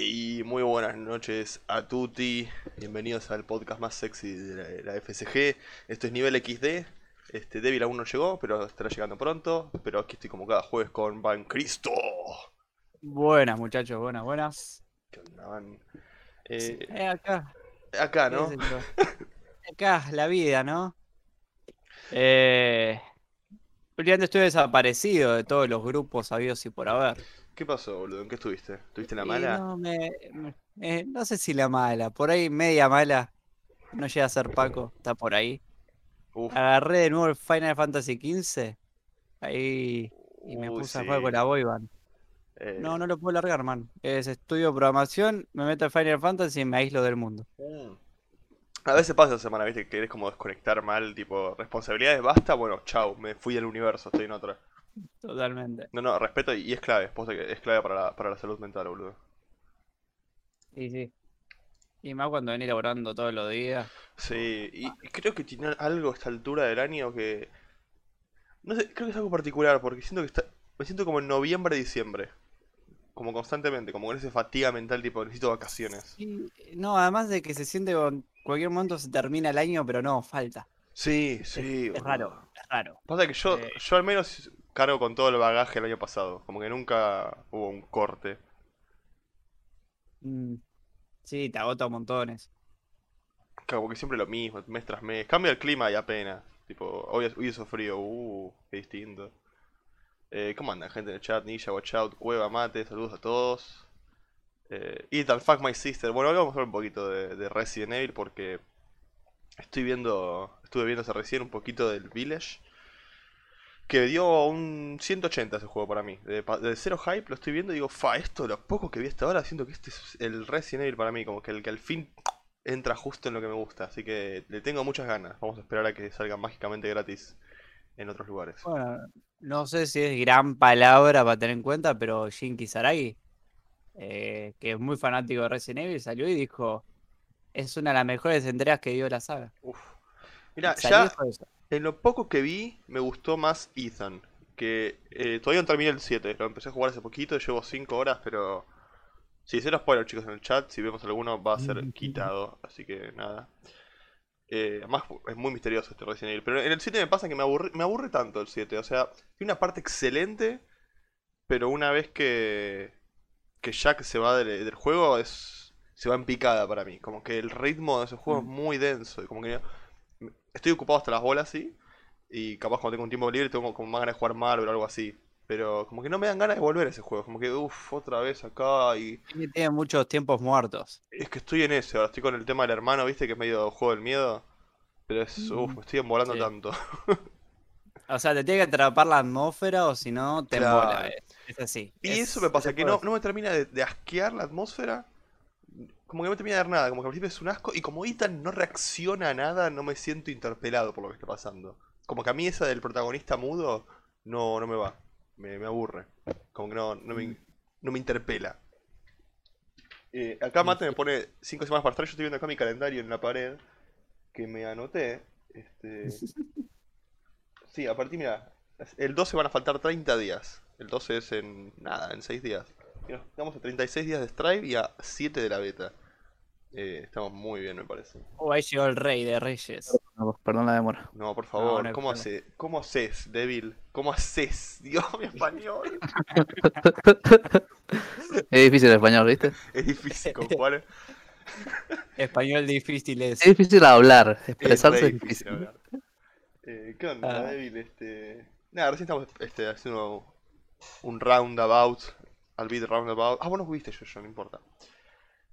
Y muy buenas noches a tutti. Bienvenidos al podcast más sexy de la, la FSG. Esto es nivel XD. Este Devil aún no llegó, pero estará llegando pronto. Pero aquí estoy como cada jueves con Van Cristo. Buenas, muchachos, buenas, buenas. ¿Qué onda, Van? Eh, Eh, acá, acá, ¿no? Acá, la vida, ¿no? Eh, últimamente estoy desaparecido de todos los grupos habidos y por haber. ¿Qué pasó, boludo? ¿En qué estuviste? ¿Estuviste en la mala? no, me- me- eh, no sé si la mala, por ahí media mala. No llega a ser Paco, está por ahí. Uf, Agarré de nuevo el Final Fantasy XV. Ahí. Y me puse a jugar con sí. la boyband. Eh, No, no lo puedo largar, man. Es estudio programación, me meto a Final Fantasy y me aíslo del mundo. mm. A veces pasa esa semana, viste, que querés como desconectar mal, tipo, responsabilidades, basta, bueno, chau, me fui al universo, estoy en otra. Totalmente. No, no, respeto y y es clave, es clave para la, para la salud mental, boludo. Sí, sí. Y más cuando venís laborando todos los días. Sí, y creo que tiene algo a esta altura del año que... No sé, creo que es algo particular, porque siento que está... Me siento como en noviembre, diciembre. Como constantemente, como con esa fatiga mental, tipo, necesito vacaciones. No, además de que se siente con cualquier momento se termina el año, pero no, falta. Sí, sí, es raro, es raro. Pasa que yo, Eh, yo al menos cargo con todo el bagaje el año pasado. Como que nunca hubo un corte. mm, sí, te agota montones. Como que siempre lo mismo, mes tras mes. Cambia el clima y apenas. Tipo, hoy, hoy hizo frío, uh, qué distinto. Eh, ¿cómo andan, gente en el chat? Ninja, Watch Out, Cueva, Mate, saludos a todos. Eh, Fuck My Sister. Bueno, hoy vamos a hablar un poquito de, de Resident Evil porque estoy viendo, estuve viendo hace recién un poquito del Village. Que dio un 180 ese juego para mí. De, de cero hype lo estoy viendo y digo, fa, esto lo poco que vi hasta ahora, siento que este es el Resident Evil para mí. Como que el que al fin entra justo en lo que me gusta. Así que le tengo muchas ganas. Vamos a esperar a que salga mágicamente gratis en otros lugares. Bueno, no sé si es gran palabra para tener en cuenta, pero Shin Kisaragi, eh, que es muy fanático de Resident Evil, salió y dijo, es una de las mejores entregas que dio la saga. Uf. Mira, ya. En lo poco que vi, me gustó más Ethan. Que eh, todavía no terminé el 7. Lo empecé a jugar hace poquito, llevo 5 horas, pero... Si cero spoiler, chicos, en el chat. Si vemos alguno, va a ser quitado. Así que nada. Eh, además, es muy misterioso este Resident Evil. Pero en el 7 me pasa que me aburre, me aburre tanto el 7. O sea, tiene una parte excelente, pero una vez que, que Jack se va del, del juego, es, se va en picada para mí. Como que el ritmo de ese juego es Mm. muy denso. Y como que estoy ocupado hasta las bolas, sí. Y capaz cuando tengo un tiempo libre tengo como más ganas de jugar Marvel o algo así. Pero como que no me dan ganas de volver a ese juego. Como que, uff, otra vez acá. Y Tiene muchos tiempos muertos. es que estoy en ese. Ahora estoy con el tema del hermano, viste, que es medio juego del miedo. Pero es, uff, me estoy embolando Sí. tanto. O sea, te tiene que atrapar la atmósfera o si no, te. Claro. Es, es así. Y es- eso me pasa, que no, no me termina de, de asquear la atmósfera. Como que no termina de dar nada, como que al principio es un asco. Y como Ethan no reacciona a nada, no me siento interpelado por lo que está pasando. Como que a mí esa del protagonista mudo no, no me va. Me, me aburre. Como que no, no, me, no me interpela. Eh, acá Mate me pone 5 semanas para estar. Yo estoy viendo acá mi calendario en la pared. Que me anoté. Este... Sí, a partir, mira, el 12 van a faltar 30 días. El 12 es en nada, en 6 días. Y nos Estamos a 36 días de Strive y a 7 de la beta. Eh, estamos muy bien, me parece. Oh, ahí llegó el rey de reyes. No, perdón la demora. No, por favor, no ¿cómo, hace, ¿cómo haces, débil? ¿Cómo haces? Dios, mi español. Es difícil el español, ¿viste? Es difícil con Juan. Español difícil es. Es difícil hablar, Es expresarse re es difícil difícil. hablar. Eh, ¿Qué onda, Ah. débil? Este... Nada, recién estamos este, haciendo un roundabout. Al beat roundabout. Ah, vos no viste yo, yo, no importa.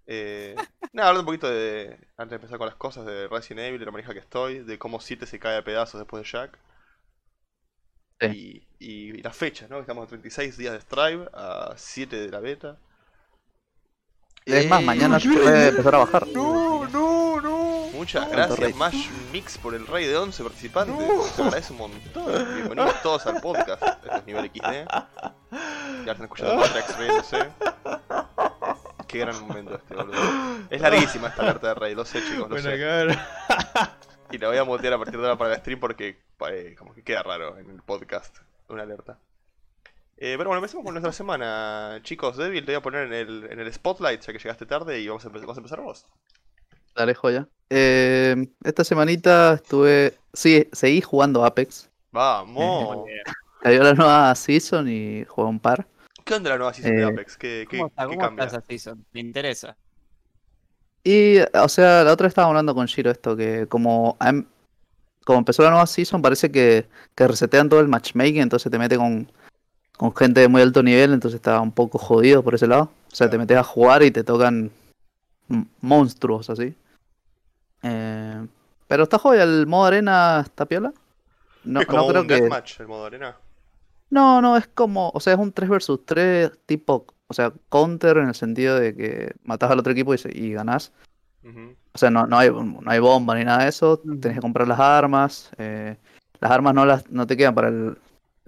Eh, nada, hablando un poquito de. Antes de empezar con las cosas de Resident Evil, de la manija que estoy, de cómo 7 se cae a pedazos después de Jack. Sí. Y, y, la fecha, ¿no? Estamos a 36 días de Strive, a 7 de la beta. Es más, Eh, mañana se puede empezar a bajar. No. Muchas gracias. Mash Mix, por el rey de 11 participantes. Se agradece un montón. Bienvenidos todos al podcast. Este es nivel XD. Ya están escuchando Matrax riéndose. Qué gran momento este, boludo. Es larguísima esta carta de rey, lo sé, chicos, lo sé. Y la voy a mutear a partir de ahora para el stream porque eh, como que queda raro en el podcast. Una alerta. Eh, pero bueno, empecemos con nuestra semana. Chicos, Devil, te voy a poner en el, en el spotlight ya que llegaste tarde y vamos a, empe- vamos a empezar vos. Dale, joya. Eh, esta semanita estuve. Sí, seguí jugando Apex. Vamos. Cayó la nueva season y jugué un par. ¿Qué onda la nueva season de Eh, Apex? ¿Qué, qué, ¿Cómo está, qué cómo cambia? está esa season? Me interesa. Y, o sea, la otra vez estaba hablando con Shiro esto, que como, como empezó la nueva season, parece que, que resetean todo el matchmaking, entonces te mete con, con gente de muy alto nivel, entonces está un poco jodido por ese lado. O sea, te metes a jugar y te tocan monstruos así. Eh, pero está joya, el modo arena está piola. No, es como no creo un que... deathmatch el modo arena. No, no, es como, o sea, es un 3 versus 3 tipo, o sea, counter en el sentido de que matás al otro equipo y, se- y ganás. O sea, no, no hay, no hay bomba ni nada de eso. Tenés que comprar las armas. eh, las armas no las no te quedan para el,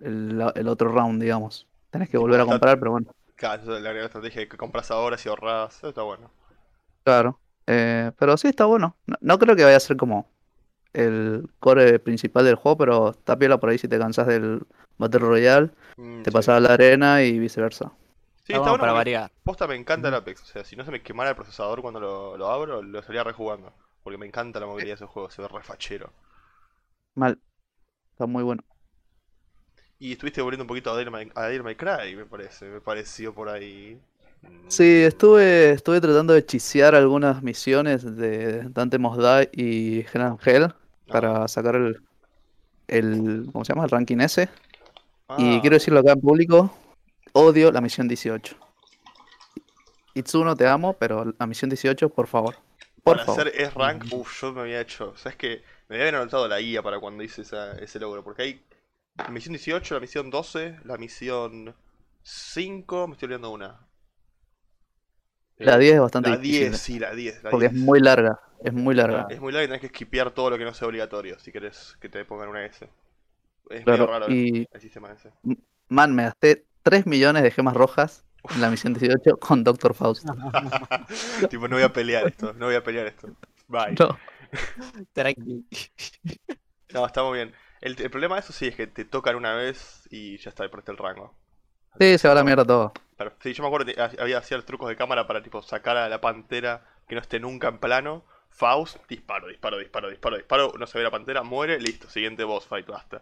el, el otro round, digamos. Tenés que volver a comprar, pero bueno, Claro, la gran estrategia que compras ahora si ahorras. Eso está bueno. claro. Eh, pero sí está bueno. No, no creo que vaya a ser como el core principal del juego, pero está piola por ahí si te cansas del Battle Royale, Mm, te sí. pasas a la arena y viceversa. Sí, Está está bueno para variar. posta me encanta el Apex. O sea, si no se me quemara el procesador cuando lo, lo abro, lo estaría rejugando. Porque me encanta la movilidad de esos juegos, se ve refachero. Mal. Está muy bueno. Y estuviste volviendo un poquito a Devil May, a Devil May Cry, me parece. Me pareció por ahí. Sí, estuve, estuve tratando de chisear algunas misiones de Dante Die y Hell Hell ah, para sacar el, el, ¿cómo se llama? El ranking ese. Y ah, quiero decirlo acá en público, odio la misión 18. Itsuno, te amo, pero la misión 18, por favor. Por Para favor. hacer S-Rank, uff, yo me había hecho. ¿Sabes que Me había anotado la guía para cuando hice esa- ese logro. Porque hay la misión 18, la misión 12, la misión 5, me estoy olvidando una. La Eh, 10 es bastante La difícil, 10, sí, la 10. La porque es 10. muy larga, es muy larga. Es muy larga y tenés que skipear todo lo que no sea obligatorio si querés que te pongan una S. Es Claro, medio raro el, y el sistema ese. man, me gasté 3 millones de gemas rojas en la misión 18 con Doctor Faust. tipo, no voy a pelear esto, no voy a pelear esto. Bye. No. Tranqui. No, está muy bien. El, el problema de eso sí es que te tocan una vez y ya está, perdiste el rango. Sí, se va a la mierda todo. Pero, sí, yo me acuerdo que ha- había hacía trucos de cámara para tipo sacar a la pantera que no esté nunca en plano. Faust, disparo, disparo, disparo, disparo, disparo, no se ve la pantera, muere, listo, siguiente boss fight, basta.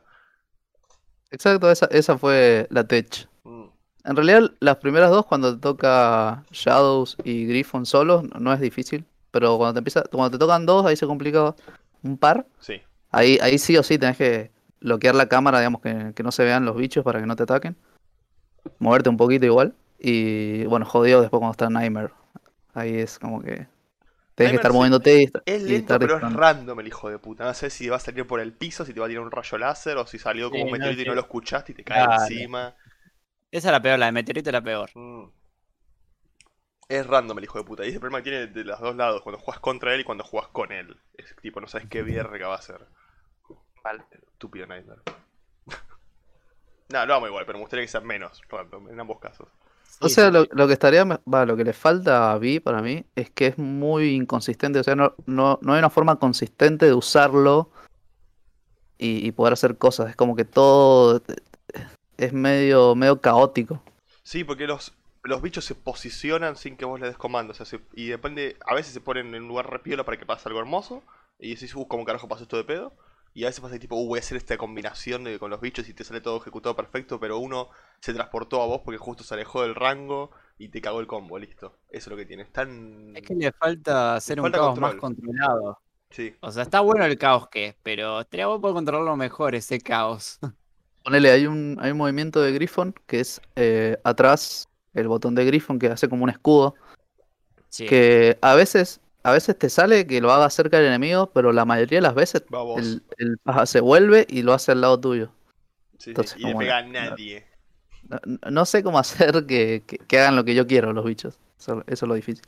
Exacto, esa, esa fue la tech. Mm, En realidad, las primeras dos, cuando te toca Shadows y Griffon solos, no, no es difícil. Pero cuando te empieza, cuando te tocan dos, ahí se complica un par. sí. Ahí, ahí sí o sí tenés que bloquear la cámara, digamos, que, que no se vean los bichos para que no te ataquen. Moverte un poquito igual. Y bueno, jodido después cuando está Nightmare. Ahí es como que tenés que estar sí, moviéndote y, Es y lento, estar pero es random el hijo de puta. No sé si va a salir por el piso, si te va a tirar un rayo láser, o si salió como Sí, un no, meteorito y sí. no lo escuchaste y te cae encima. Esa es la peor, la de Meteorito es la peor. Mm. Es random el hijo de puta. Y ese problema que tiene de los dos lados, cuando juegas contra él y cuando juegas con él. Es tipo, no sabes qué verga va a hacer. Estúpido Nightmare. no, lo amo igual, pero me gustaría que sea menos random en ambos casos. O sea, lo, lo que estaría, va, lo que le falta a Vi para mí es que es muy inconsistente. O sea, no, no, no hay una forma consistente de usarlo y, y poder hacer cosas. Es como que todo es medio, medio caótico. Sí, porque los, los bichos se posicionan sin que vos les des comandos. O sea, se- y depende, a veces se ponen en un lugar repiola para que pase algo hermoso. Y decís, uh, ¿cómo carajo pasó esto de pedo? Y a veces pasa tipo, uh, voy a hacer esta combinación de- con los bichos y te sale todo ejecutado perfecto, pero uno se transportó a vos porque justo se alejó del rango y te cagó el combo, listo. Eso es lo que tiene. Es tan... Es que le falta hacer un falta caos más control. controlado. Sí. O sea, está bueno el caos que es, pero estaría bueno poder controlarlo mejor, ese caos. Ponele, hay un, hay un movimiento de Griffon que es eh, atrás, el botón de Griffon que hace como un escudo. Sí. Que a veces, a veces te sale que lo haga cerca del enemigo, pero la mayoría de las veces el, el paja se vuelve y lo hace al lado tuyo. Sí, sí, entonces, Y le como pega a nadie. No, no sé cómo hacer que, que- que hagan lo que yo quiero los bichos. Eso, eso es lo difícil.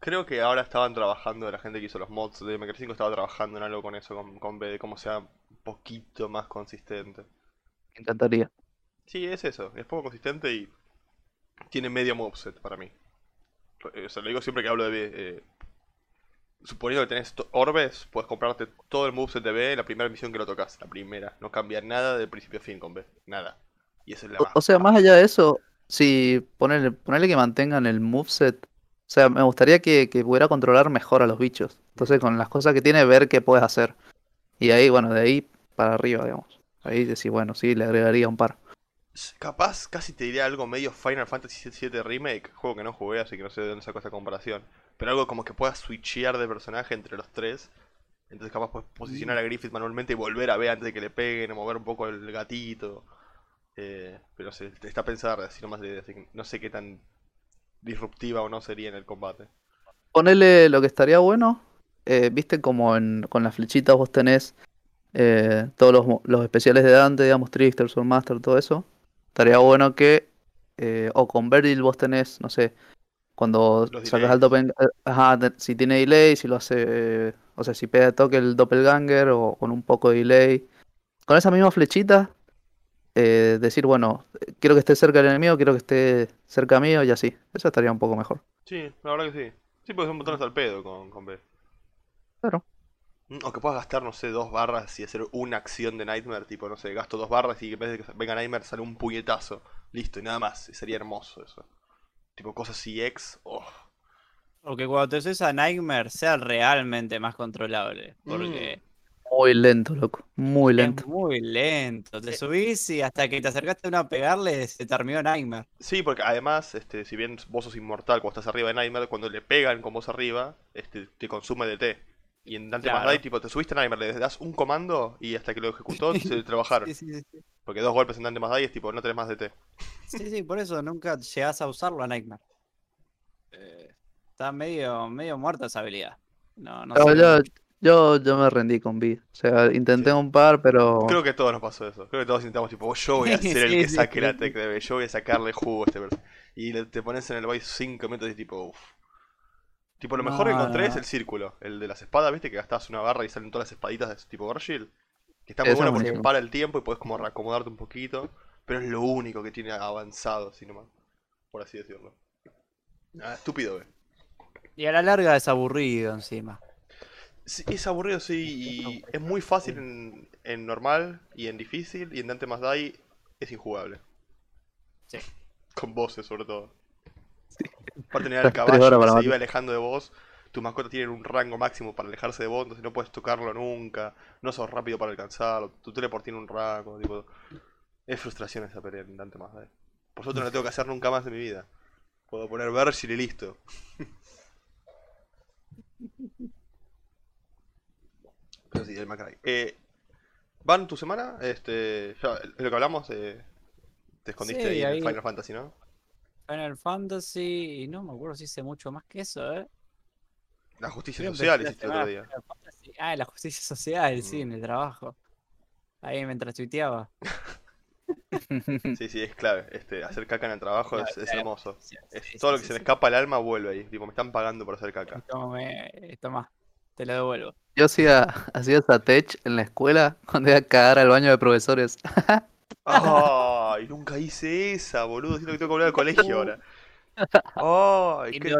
Creo que ahora estaban trabajando, la gente que hizo los mods de Maker 5 estaba trabajando en algo con eso, con, con B, de cómo sea un poquito más consistente. Me encantaría. Sí, es eso, es poco consistente y tiene medio moveset para mí. Eh, O sea, lo digo siempre que hablo de B. eh, suponiendo que tenés orbes, puedes comprarte todo el moveset de B en la primera misión que lo tocas. La primera. No cambia nada de principio a fin con B. Nada. Y eso es la O, más o sea, más allá de eso, si ponerle, ponerle que mantengan el moveset, o sea, me gustaría que, que pudiera controlar mejor a los bichos. Entonces, con las cosas que tiene, ver qué puedes hacer. Y ahí, bueno, de ahí para arriba, digamos. Ahí decir, bueno, sí, le agregaría un par. Capaz, casi te diría algo medio Final Fantasy VII Remake, juego que no jugué, así que no sé de dónde saco esta comparación. Pero algo como que puedas switchear de personaje entre los tres. Entonces capaz puedes posicionar a Griffith manualmente y volver a ver antes de que le peguen, o mover un poco el gatito. Eh, pero te está pensando así nomás de, no sé qué tan disruptiva o no sería en el combate. Ponerle lo que estaría bueno, eh, viste como en, con las flechitas vos tenés eh, todos los, especiales de Dante, digamos, Trickster, Master, todo eso. Estaría bueno que, eh, o con Beryl vos tenés, no sé, cuando sacas al doppelganger, ajá, te- si tiene delay, si lo hace, eh, o sea, si pega de toque el doppelganger o con un poco de delay. Con esa misma flechita, eh, decir, bueno, quiero que esté cerca del enemigo, quiero que esté cerca mío y así. Eso estaría un poco mejor. Sí, la verdad que sí. Sí, porque son botones al pedo con, con B. Claro. Mm, O que puedas gastar, no sé, dos barras y hacer una acción de Nightmare, tipo, no sé, gasto dos barras y en vez de que venga Nightmare sale un puñetazo. Listo, y nada más. y sería hermoso eso. Tipo, cosas CX. Oh. O que cuando te subes a Nightmare sea realmente más controlable. Porque Muy lento, loco. Muy lento. es muy lento. Te subís y hasta que te acercaste a uno a pegarle se terminó Nightmare. Sí, porque además, este, si bien vos sos inmortal cuando estás arriba de Nightmare, cuando le pegan con vos arriba, este, te consume DT. Y en Dante Claro. más tipo, te subiste a Nightmare, le das un comando y hasta que lo ejecutó se trabajaron. Sí, sí, sí. Porque dos golpes en Dante más es tipo, no tenés más DT. Sí, sí, por eso nunca llegás a usarlo a Nightmare. Eh, está medio, medio muerta esa habilidad. No, no Yo, sé. yo, yo, yo me rendí con B. O sea, intenté Sí. un par, pero Creo que a todos nos pasó eso. Creo que todos intentamos, tipo, yo voy a Sí, ser el que sí, saque sí, la tech de B, yo voy a sacarle jugo a este personaje. Y le- te pones en el boy 5 minutos y tipo, uff. Tipo, lo mejor que encontré no. es el círculo, el de las espadas, ¿viste? Que gastas una barra y salen todas las espaditas de tipo Garfield. Que está muy Eso bueno porque para el tiempo y puedes como reacomodarte un poquito. Pero es lo único que tiene avanzado, así nomás. Por así decirlo. Nada, estúpido, eh. Y a la larga es aburrido encima. Sí, es aburrido, sí, y es muy fácil en, en normal y en difícil, y en Dante más Dai es injugable. Sí. Con voces, sobre todo. Aparte tener el Tres caballo que se iba alejando de vos, tus mascotas tienen un rango máximo para alejarse de vos, entonces no puedes tocarlo nunca, no sos rápido para alcanzarlo, tu teleport tiene un rango, tipo... Es frustración esa pelea en Dante más Dai. Por suerte no la tengo que hacer nunca más en mi vida. Puedo poner Virgil y listo. Pero sí, el Macray. Eh, ¿Van tu semana? Este, ya, es lo que hablamos, eh, te escondiste Sí, ahí en el ahí- Final Fantasy, ¿no? Final Fantasy, y no me acuerdo si hice mucho más que eso, ¿eh? La justicia Creo social hiciste el otro día. Ah, la justicia social, sí, Mm. en el trabajo. Ahí mientras tuiteaba. Sí, sí, es clave. Este, hacer caca en el trabajo es, es Claro, hermoso. Sí, Es sí, todo sí, lo que sí, se me sí. escapa al alma vuelve ahí. Tipo, me están pagando por hacer caca. Tome, toma, te lo devuelvo. yo hacía, hacía esa tech en la escuela cuando iba a cagar al baño de profesores. ¡Ay! Nunca hice esa, boludo. Siento que tengo que volver al colegio ahora. ¡Ay! Y ¿qué-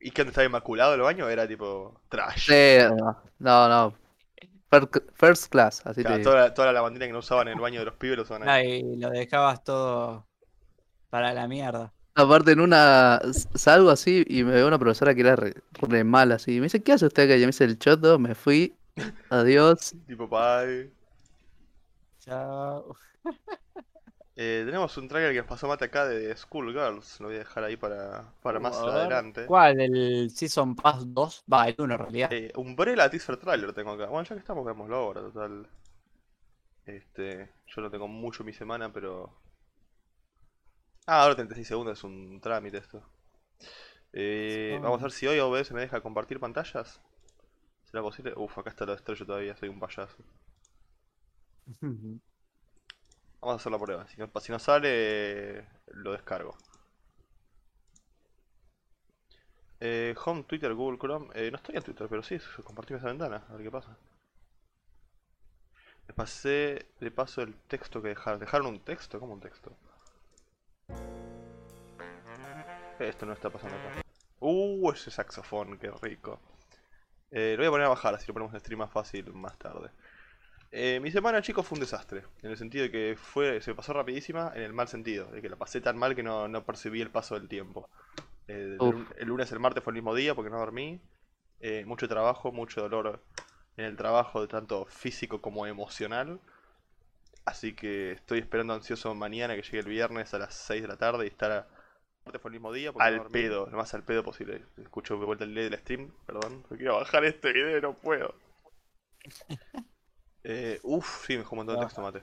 ¿Y qué onda estaba inmaculado el baño? Era tipo trash. Sí, no, no, no. First, first class, así Claro, te digo. toda, la, toda la lavandina que no usaban en el baño de los pibes lo usaban ahí. Ay, lo dejabas todo para la mierda. Aparte en una salgo así y me veo una profesora que era re, re mala así. Me dice, ¿qué hace usted acá? Y me dice el choto, me fui. Adiós. Tipo, bye. Chao. Eh, tenemos un trailer que nos pasó Mate acá de Schoolgirls. Lo voy a dejar ahí para, para más Uh, ver, adelante. ¿Cuál? ¿El Season Pass 2? Va, el 1 en realidad. Eh, Umbrella Teaser Trailer tengo acá. Bueno, ya que estamos, veámoslo ahora, total. Este, yo no tengo mucho mi semana, pero... Ah, ahora 36 segundos, es un trámite esto. Eh, vamos a ver si hoy OBS me deja compartir pantallas. ¿Será posible? Uf, acá está lo estrello todavía, soy un payaso. Vamos a hacer la prueba. Si no, sale, lo descargo. Eh, home, Twitter, Google Chrome. Eh, no estoy en Twitter, pero sí, compartí esa ventana. A ver qué pasa. Le pasé, le paso el texto que dejaron. ¿Dejaron un texto? ¿Cómo un texto? Esto no está pasando acá. Uh, ese saxofón, qué rico. Eh, lo voy a poner a bajar, así lo ponemos en stream más fácil más tarde. Eh, mi semana, chicos, fue un desastre. En el sentido de que fue, se pasó rapidísima, en el mal sentido. De que la pasé tan mal que no, no percibí el paso del tiempo. Eh, el, lunes y el martes fue el mismo día porque no dormí. Eh, mucho trabajo, mucho dolor en el trabajo, tanto físico como emocional. Así que estoy esperando ansioso mañana que llegue el viernes a las 6 de la tarde y estar a- martes fue el mismo día no Al pedo. lo más al pedo posible. Escucho de vuelta el delay del stream, perdón. Me quiero bajar este video y no puedo. Eh, uf, sí, me dejó un montón de texto, mate.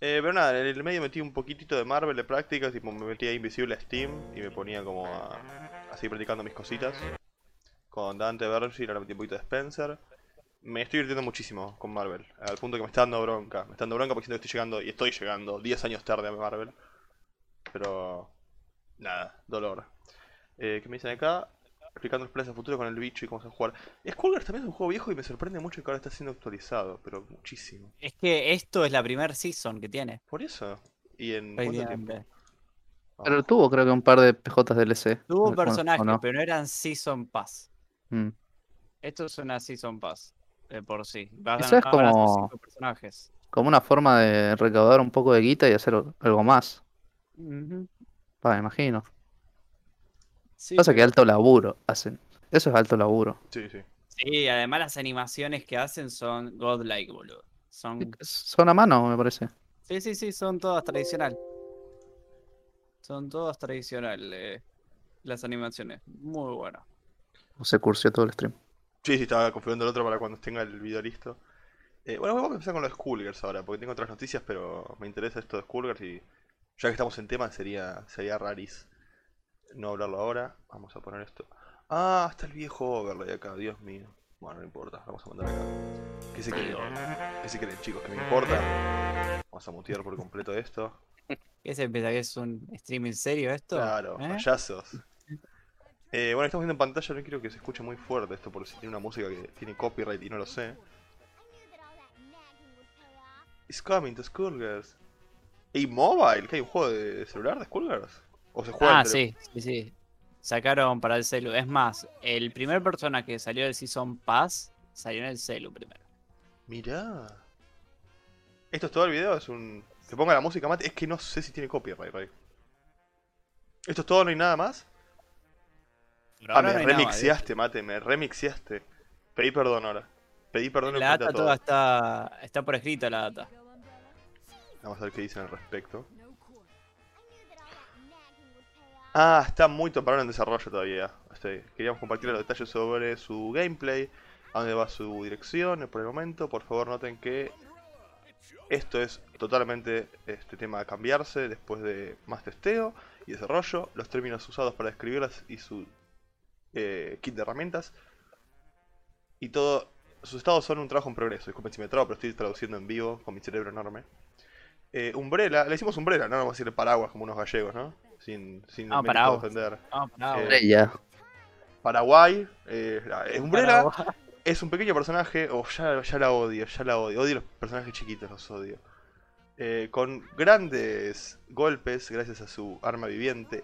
Eh, pero nada, en el medio metí un poquitito de Marvel de prácticas, tipo me metía invisible a Steam y me ponía como a, a seguir practicando mis cositas. Con Dante Vergi, ahora metí un poquito de Spencer. Me estoy divirtiendo muchísimo con Marvel, al punto que me está dando bronca. Me está dando bronca porque siento que estoy llegando, y estoy llegando 10 años tarde a Marvel. Pero... Nada, dolor. Eh, ¿Qué me dicen acá? Explicando los planes a futuro con el bicho y cómo se va a jugar. Skullgirls también es un juego viejo y me sorprende mucho que ahora está siendo actualizado, pero muchísimo. Es que esto es la primera season que tiene. Por eso. ¿Y en cuánto tiempo? Pero tuvo creo que un par de PJ DLC. Tuvo ¿o- o personajes, no? pero no eran season pass. Mm. Esto es una season pass de por sí. Vas Eso es a hasta como- cinco personajes. Como una forma de recaudar un poco de guita y hacer algo más. Ujú. Va, me imagino. Sí, Pasa que alto laburo hacen. Eso es alto laburo. Sí, sí. Sí, además las animaciones que hacen son godlike, boludo. Son... Son a mano, me parece. Sí, sí, sí, son todas tradicional. Son todas tradicional eh, las animaciones. Muy buenas. O se cursió todo el stream. Sí, sí, estaba configurando el otro para cuando tenga el video listo. Eh, bueno, vamos a empezar con los Skullgirls ahora, porque tengo otras noticias, pero me interesa esto de Skullgirls y ya que estamos en tema sería, sería raris no hablarlo ahora. Vamos a poner esto. Ah, está el viejo overlay acá, Dios mío. Bueno, no importa, vamos a mandar acá. ¿Qué se creen? ¿Qué se creen, chicos? ¿Que me importa? Vamos a mutear por completo esto. ¿Qué se piensa que es un streaming serio esto? Claro, ¿Eh? payasos. Eh, bueno, estamos viendo en pantalla, no quiero que se escuche muy fuerte esto, por si tiene una música que tiene copyright y no lo sé. It's coming to Skullgirls. ¿Y mobile? ¿Que hay un juego de celular de Skullgirls? ¿O se juega Ah, sí, sí, sí. Sacaron para el celu. Es más, el primer persona que salió del Season Pass salió en el celu primero. Mirá. ¿Esto es todo el video? Es un... Que ponga la música, mate. Es que no sé si tiene copyright, Ray. ¿Esto es todo? ¿No hay nada más? Ah, me no nada remixiaste, mate. Me remixiaste. Pedí perdón ahora. Pedí perdón en La data toda está, está por escrito, la data. Vamos a ver qué dicen al respecto. Ah, está muy temprano en desarrollo todavía. Este, queríamos compartir los detalles sobre su gameplay, a dónde va su dirección por el momento. Por favor noten que esto es totalmente este tema a cambiarse después de más testeo y desarrollo. Los términos usados para describirlas y su eh, kit de herramientas. Y todo, sus estados son un trabajo en progreso. Disculpen si me trabo, pero estoy traduciendo en vivo con mi cerebro enorme. Eh, umbrella, le decimos umbrella, no vamos a decir paraguas como unos gallegos, ¿no? Sin, sin Ah, paraguas. defender. Ah, Eh. Paraguay, eh, la- Umbrella es un pequeño personaje, oh, ya, ya la odio, ya la odio, odio los personajes chiquitos, los odio. Eh, con grandes golpes gracias a su arma viviente.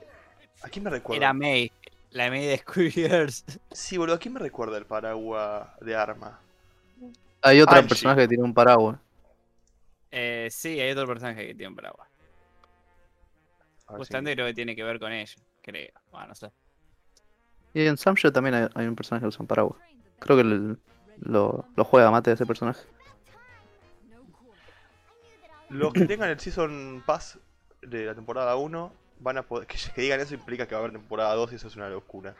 ¿A quién me recuerda? Era May. La May de Squeakers. Sí, boludo, ¿a quién me recuerda el paraguas de arma? Hay otro Angie. personaje que tiene un paraguas. Eh, sí, hay otro personaje que tiene un paraguas. A ver si- Justamente creo que tiene que ver con ella. Creo. Bueno, no sé. Y en Samsung también hay, hay un personaje que usa un paraguas. Creo que el- lo, lo juega mate ese personaje. Los que tengan el Season Pass de la temporada 1 van a poder. Que, que digan eso implica que va a haber temporada 2 y eso es una locura.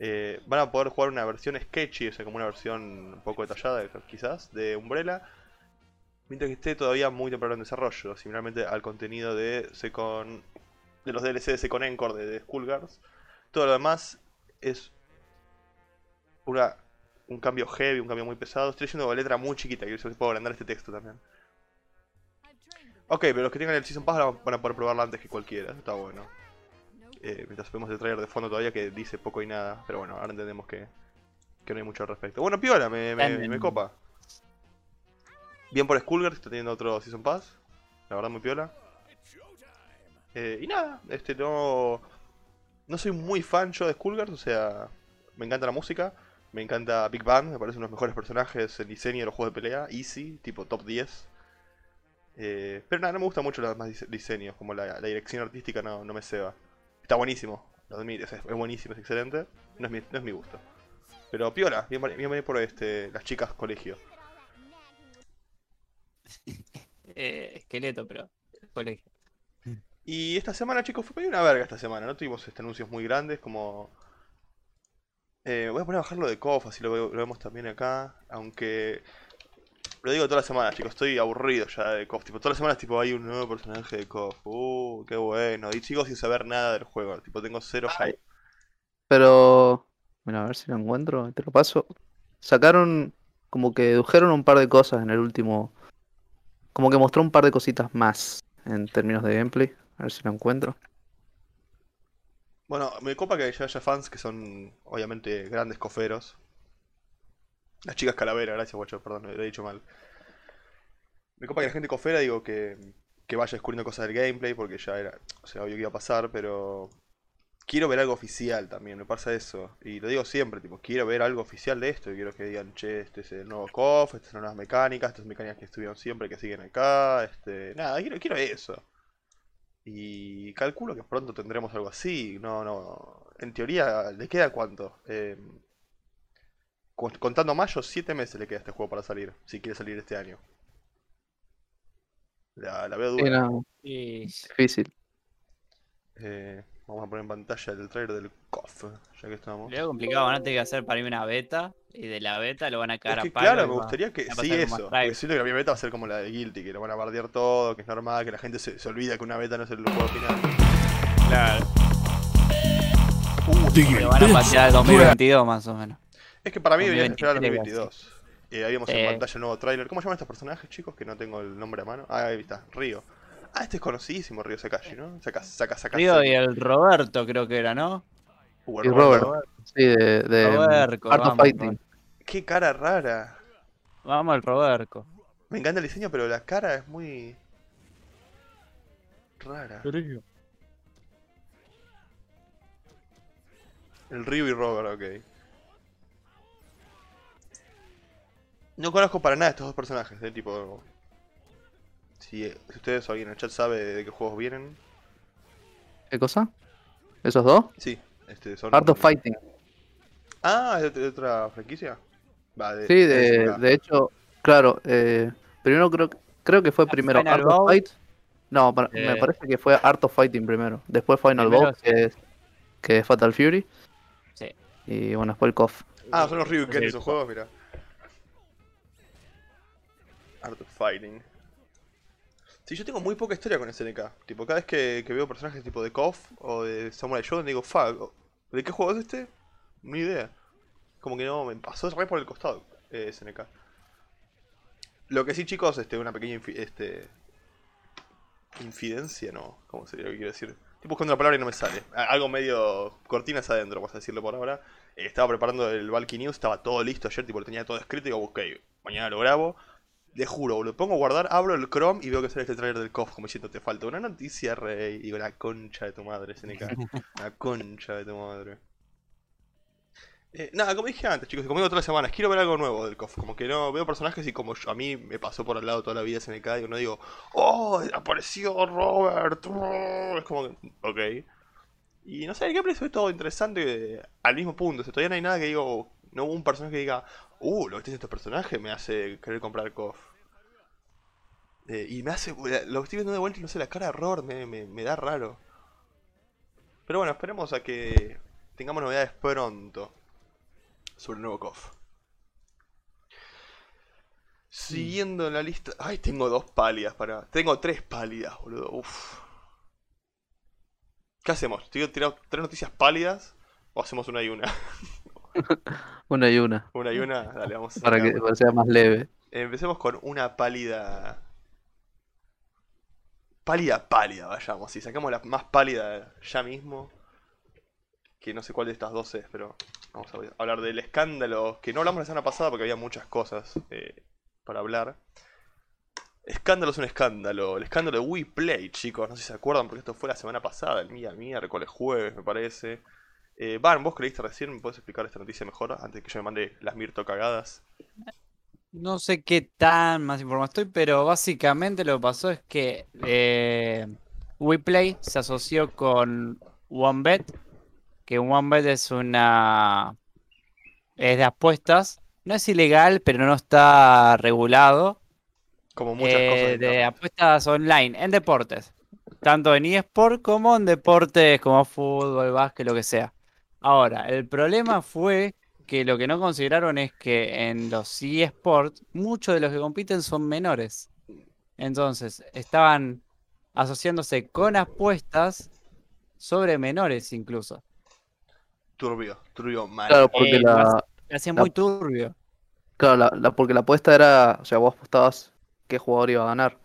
Eh, van a poder jugar una versión sketchy, o sea, como una versión un poco detallada, quizás, de Umbrella. Mientras que esté todavía muy temprano en desarrollo, similarmente al contenido de Second. de los DLC de Second Encore de, de Skullgirls. Todo lo demás es una, un cambio heavy, un cambio muy pesado. Estoy leyendo letra muy chiquita, que se puedo agrandar este texto también. Ok, pero los que tengan el Season Pass van a- poder probarla antes que cualquiera, está bueno. Eh, mientras vemos el trailer de fondo todavía que dice poco y nada, pero bueno, ahora entendemos que, que no hay mucho al respecto. Bueno, piola, me, me, me copa. Bien por Skullgirls, que está teniendo otro Season Pass. La verdad, muy piola. Eh, y nada, este no. No soy muy fan yo de Skullgirls, o sea, me encanta la música, Me encanta Big Bang, me parece uno de los mejores personajes en diseño de los juegos de pelea. Easy, tipo top 10. Eh, pero nada, no me gustan mucho los demás dise- diseños, como la, dirección artística no, no me ceba. Está buenísimo, lo admito, es, es buenísimo, es excelente. No es mi, no es mi gusto. Pero piola, bien, bien, bien por este, las chicas colegio. Eh, esqueleto, pero. Colegio. Y esta semana, chicos, fue medio una verga esta semana. No tuvimos este, anuncios muy grandes como... Eh, voy a poner a bajarlo de KOF, así lo, ve- lo vemos también acá. Aunque... Lo digo toda la semana, chicos, estoy aburrido ya de KOF. Tipo, todas las semanas tipo, hay un nuevo personaje de KOF. Uh, qué bueno. Y sigo sin saber nada del juego. Tipo, tengo cero hype. Pero, mira, a ver si lo encuentro, te lo paso. Sacaron, como que dedujeron un par de cosas en el último. Como que mostró un par de cositas más en términos de gameplay. A ver si lo encuentro. Bueno, me copa que ya haya fans que son, obviamente, grandes coferos. Las chicas calavera, gracias, guacho, perdón, lo he dicho mal. Me copa que la gente cofera, digo, que, que vaya descubriendo cosas del gameplay, porque ya era, o sea, obvio que iba a pasar, pero quiero ver algo oficial también, me pasa eso. Y lo digo siempre, tipo, quiero ver algo oficial de esto, y quiero que digan, che, este es el nuevo KOF, estas son las nuevas mecánicas, estas son mecánicas que estuvieron siempre, que siguen acá, este, nada, quiero, quiero eso. Y calculo que pronto tendremos algo así. No, no. En teoría, ¿le queda cuánto? Eh, con- contando mayo, 7 meses le queda a este juego para salir. Si quiere salir este año. La, la veo Sí, dura. no, difícil. Eh, vamos a poner en pantalla el trailer del KOF, ya que estamos. Veo complicado, van a tener que hacer para mí una beta. Y de la beta lo van a Es cagar que a palo. claro, me gustaría que sí eso. Porque siento que la primera beta va a ser como la de Guilty, que lo van a bardear todo, que es normal, que la gente se, se olvida que una beta no es el juego final. Claro. Uh, Lo van a pasear al 2022 más o menos. Es que para mí deberían esperar al 2023, 2022. Eh, ahí vemos en Sí. pantalla el nuevo tráiler. ¿Cómo llaman estos personajes, chicos? Que no tengo el nombre a mano. Ah, ahí está, Río. Ah, este es conocidísimo, Río Sakashi, ¿no? Saca, saca, saca. Río y el Roberto creo que era, ¿no? Uh, el Y Robert. Robert. Sí, de, de Roberto, Art of vamos, Fighting. Qué cara rara. Vamos al Roberto. Me encanta el diseño, pero la cara es muy... Rara. El Río y Robert, ok. No conozco para nada estos dos personajes, eh, tipo... Si, si ustedes o alguien en el chat sabe de qué juegos vienen. ¿Qué cosa? ¿Esos dos? Sí, este son... Art of Fighting. Ah, ¿es de, de otra franquicia? Va, de, Sí, de, de hecho, claro, eh, primero creo, creo que fue Ah, primero Final Art of. Fight. No, me Eh. parece que fue Art of Fighting primero. Después Final sí. que es, que es Fatal Fury. Sí. Y bueno, después el KOF. Ah, son los Ryu Sí, esos juegos, mira. Art of Fighting. Sí, yo tengo muy poca historia con SNK. Tipo, cada vez que, veo personajes tipo de KOF o de Samurai Shodown digo, fuck, ¿de qué juego es este? Ni idea. Como que no, me pasó re por el costado eh, SNK. Lo que sí, chicos, este, una pequeña infi- este, infidencia, ¿no? ¿Cómo sería lo que quiero decir? Estoy buscando la palabra y no me sale. Algo medio cortinas adentro, vamos a decirlo por ahora. Eh, estaba preparando el Valky News, estaba todo listo ayer, tipo lo tenía todo escrito y digo, ok, mañana lo grabo. Le juro, lo pongo a guardar, abro el Chrome y veo que sale este trailer del KOF, como diciendo, te falta una noticia, rey. Y digo, la concha de tu madre, SNK. la concha de tu madre. Eh, nada, como dije antes, chicos, como digo todas las semanas, quiero ver algo nuevo del KOF. Como que no veo personajes y como yo- a mí me pasó por al lado toda la vida SNK, digo, no digo, oh, apareció Robert. oh", Es como que, ok. Y no sé, el gameplay se ve todo interesante eh, al mismo punto. O sea, todavía no hay nada que digo, no hubo un personaje que diga, uh, lo que tiene este personaje me hace querer comprar KOF. Eh, y me hace, lo estoy viendo de vuelta no sé, la cara de Robert me, me, da raro. Pero bueno, esperemos a que tengamos novedades pronto sobre el nuevo KOF. Siguiendo en la lista. Ay, tengo dos pálidas para. Tengo tres pálidas, boludo. Uf. ¿Qué hacemos? ¿Tiro, tiro tres noticias pálidas? ¿O hacemos una y una? Una y una. Una y una, dale, vamos a Para que sacarlo. para que sea más leve. Empecemos con una pálida. Pálida, pálida, vayamos. Si sacamos la más pálida ya mismo. Que no sé cuál de estas dos es, pero vamos a hablar del escándalo. Que no hablamos la semana pasada porque había muchas cosas eh, para hablar. Escándalo es un escándalo. El escándalo de Wii Play, chicos. No sé si se acuerdan porque esto fue la semana pasada, el día miércoles, jueves, me parece. Eh, Van, vos creíste recién, ¿me puedes explicar esta noticia mejor antes que yo me mande las Mirto cagadas? No sé qué tan más informado estoy, pero básicamente lo que pasó es que eh, WePlay se asoció con OneBet, que OneBet es una... es de apuestas. No es ilegal, pero no está regulado. Como muchas eh, cosas. de de apuestas online, en deportes. Tanto en eSport como en deportes como fútbol, básquet, lo que sea. Ahora, el problema fue que lo que no consideraron es que en los eSports muchos de los que compiten son menores. Entonces, estaban asociándose con apuestas sobre menores incluso. Turbio, turbio mal. Claro, porque Eh, la, Me hacía La- muy turbio. claro, la, la- porque la apuesta era, o sea, vos apostabas qué jugador iba a ganar.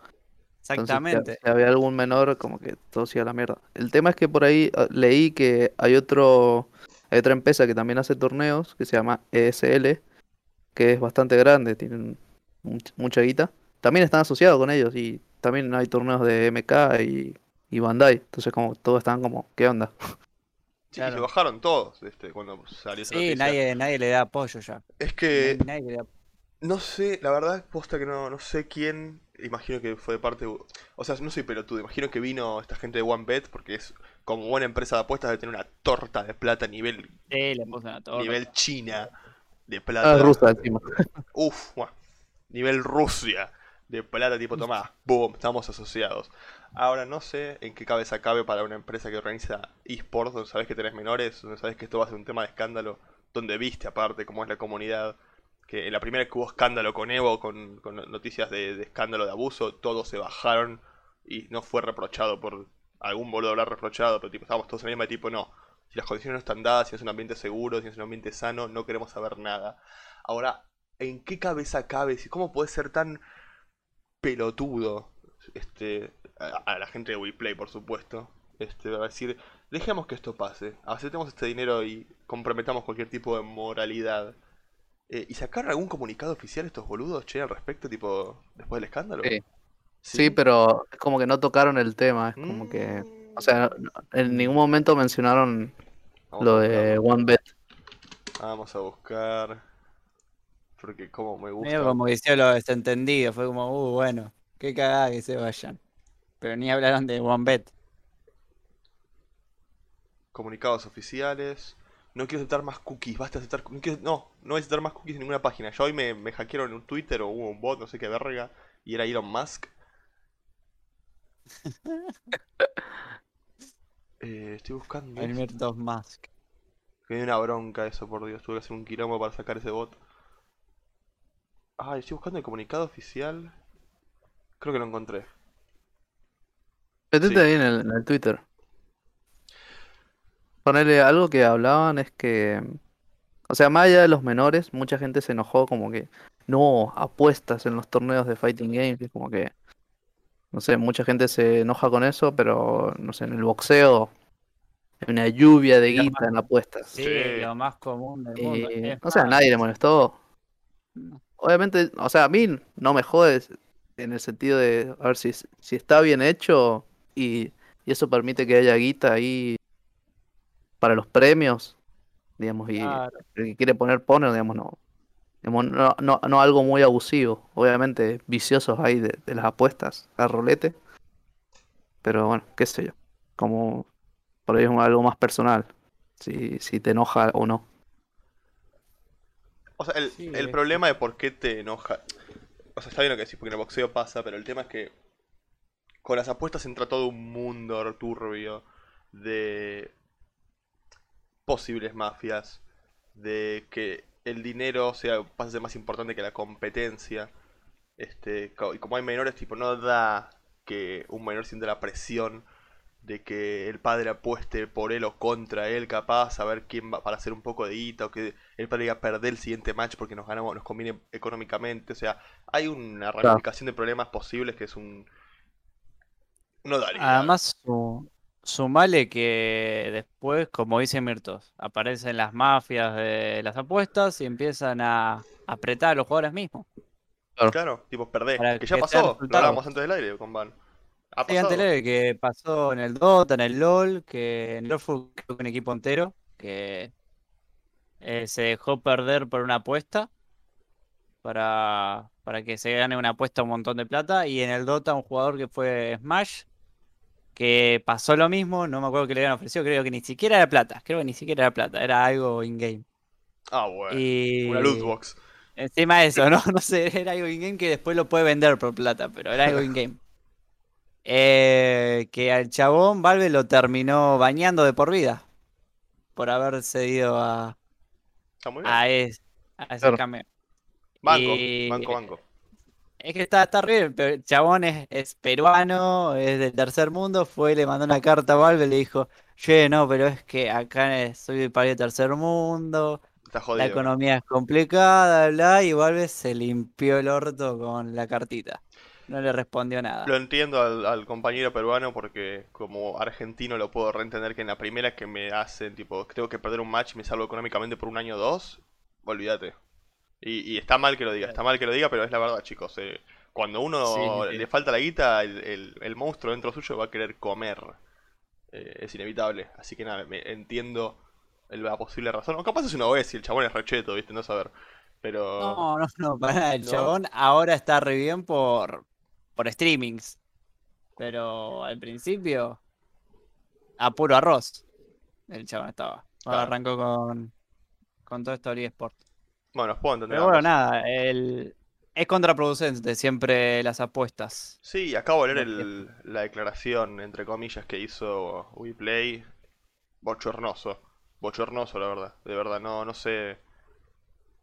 Entonces, si- Exactamente. Si había algún menor, como que todo se iba a la mierda. El tema es que por ahí ah, leí que hay otro, hay otra empresa que también hace torneos, que se llama ESL, que es bastante grande, tienen much- mucha guita. También están asociados con ellos y también hay torneos de MK y, y Bandai. Entonces como todos están como, ¿qué onda? Sí, Claro. se bajaron todos este, cuando salió esa Sí, noticia. nadie, nadie le da apoyo ya. Es que Nadie- nadie le da- no sé, la verdad, posta que no, no sé quién. Imagino que fue de parte. de- O sea, no soy pelotudo. Imagino que vino esta gente de OneBet porque es como buena empresa de apuestas de tener una torta de plata a nivel, Sí, le una torta. nivel China de Ah, plata. rusa encima. Uf, buah, nivel Rusia de plata, tipo, tomá, boom, estamos asociados. Ahora no sé en qué cabeza cabe para una empresa que organiza esports, donde sabes que tenés menores, donde sabes que esto va a ser un tema de escándalo, donde viste aparte cómo es la comunidad, que la primera que hubo escándalo con Evo, con, noticias de, escándalo de abuso, todos se bajaron y no fue reprochado por algún boludo haber reprochado, pero tipo, estábamos todos en la misma tipo, no. Si las condiciones no están dadas, si es un ambiente seguro, si es un ambiente sano, no queremos saber nada. Ahora, ¿en qué cabeza cabe? ¿Cómo puede ser tan pelotudo? Este, a, a la gente de WePlay, por supuesto. Este, a decir, dejemos que esto pase, aceptemos este dinero y comprometamos cualquier tipo de moralidad. Eh, ¿Y sacaron algún comunicado oficial estos boludos, che, al respecto, tipo, después del escándalo? Sí. Sí, pero es como que no tocaron el tema, es como que, Mm, o sea, no- en ningún momento mencionaron vamos lo de. OneBet. Vamos a buscar. Porque como me gusta. Medio como que hicieron lo desentendido. Fue como, uh, bueno, qué cagada que se vayan. Pero ni hablaron de OneBet. Comunicados oficiales. No quiero aceptar más cookies, basta de aceptar. No, quiero- no, no voy a aceptar más cookies en ninguna página. Ya hoy me, me hackearon en un Twitter o hubo un bot, no sé qué verga. Y era Elon Musk. Eh, estoy buscando. Mirtos Mask. Que me dio una bronca eso, por Dios. Tuve que hacer un quilombo para sacar ese bot. Ah, estoy buscando el comunicado oficial. Creo que lo encontré. Metete Sí. ahí en el, en el Twitter. Ponele algo que hablaban es que, o sea, más allá de los menores, mucha gente se enojó como que no apuestas en los torneos de Fighting Games, es como que, no sé, mucha gente se enoja con eso, pero no sé, en el boxeo hay una lluvia de guita en apuestas. Sí, Sí. lo más común del mundo. Y, Es o sea, nadie le molestó. no. Obviamente, o sea, a mí no me jode en el sentido de, a ver si, si está bien hecho y, y eso permite que haya guita ahí para los premios, digamos, y Claro. el que quiere poner pone, digamos, no, digamos, no, no, no algo muy abusivo, obviamente viciosos ahí de, de las apuestas, a rolete, pero bueno, qué sé yo, como por ahí es algo más personal, si, si te enoja o no. O sea, el, Sí, el problema de por qué te enoja. O sea, está bien lo que decís, porque en el boxeo pasa, pero el tema es que con las apuestas entra todo un mundo turbio de posibles mafias, de que el dinero sea, ser más importante que la competencia. Este, y como hay menores, tipo, no da que un menor sienta la presión de que el padre apueste por él o contra él, capaz, a ver quién va para hacer un poco de guita, o que el padre diga perder el siguiente match porque nos ganamos, nos conviene económicamente. O sea, hay una ramificación de problemas posibles que es un. No daría. Además, su, sumale que después, como dice Mirtos, aparecen las mafias de las apuestas y empiezan a apretar a los jugadores mismos. Claro, tipo, perdés. Para Que ya pasó, lo hablábamos antes del aire con Van. Ha Sí, antes pasado. leve que pasó en el Dota, en el LOL, que en el LOL fue un equipo entero, que eh, se dejó perder por una apuesta para, para que se gane una apuesta un montón de plata. Y en el Dota un jugador que fue Smash, que pasó lo mismo, no me acuerdo que le habían ofrecido, creo que ni siquiera era plata, creo que ni siquiera era plata, era algo in-game. Ah, bueno. Y Una loot box. encima de eso, ¿no? No sé, era algo in-game que después lo puede vender por plata, pero era algo in-game. Eh, que al chabón Valve lo terminó bañando de por vida por haber cedido a, Está muy bien. a, es- a ese Claro. cameo. banco, y- banco, banco. Es que está, está re bien, pero el chabón es, es peruano, es del tercer mundo, fue, le mandó una carta a Valve y le dijo, che, no, pero es que acá soy del país del tercer mundo, Está la jodido. economía es complicada, bla, y Valve se limpió el orto con la cartita. No le respondió nada. Lo entiendo al, al compañero peruano porque como argentino lo puedo reentender que en la primera que me hacen, tipo, que tengo que perder un match y me salvo económicamente por un año o dos, olvídate. Y, y está mal que lo diga, está mal que lo diga, pero es la verdad, chicos. eh, cuando uno Sí, le falta la guita, el, el- el monstruo dentro suyo va a querer comer. Eh, es inevitable. Así que nada, me entiendo el- la posible razón. O capaz es una OS y el chabón es recheto, ¿viste? No saber. Pero... No, no, no, para. El ¿No? chabón ahora está re bien por, por streamings. Pero al principio, a puro arroz. El chabón estaba. Claro. arrancó con, con todo esto de eSport. Bueno, os puedo entender. Pero bueno, nada, el, es contraproducente siempre las apuestas. Sí, acabo de leer el- la declaración, entre comillas, que hizo WePlay. Bochornoso. Bochornoso, la verdad. De verdad, no, no sé.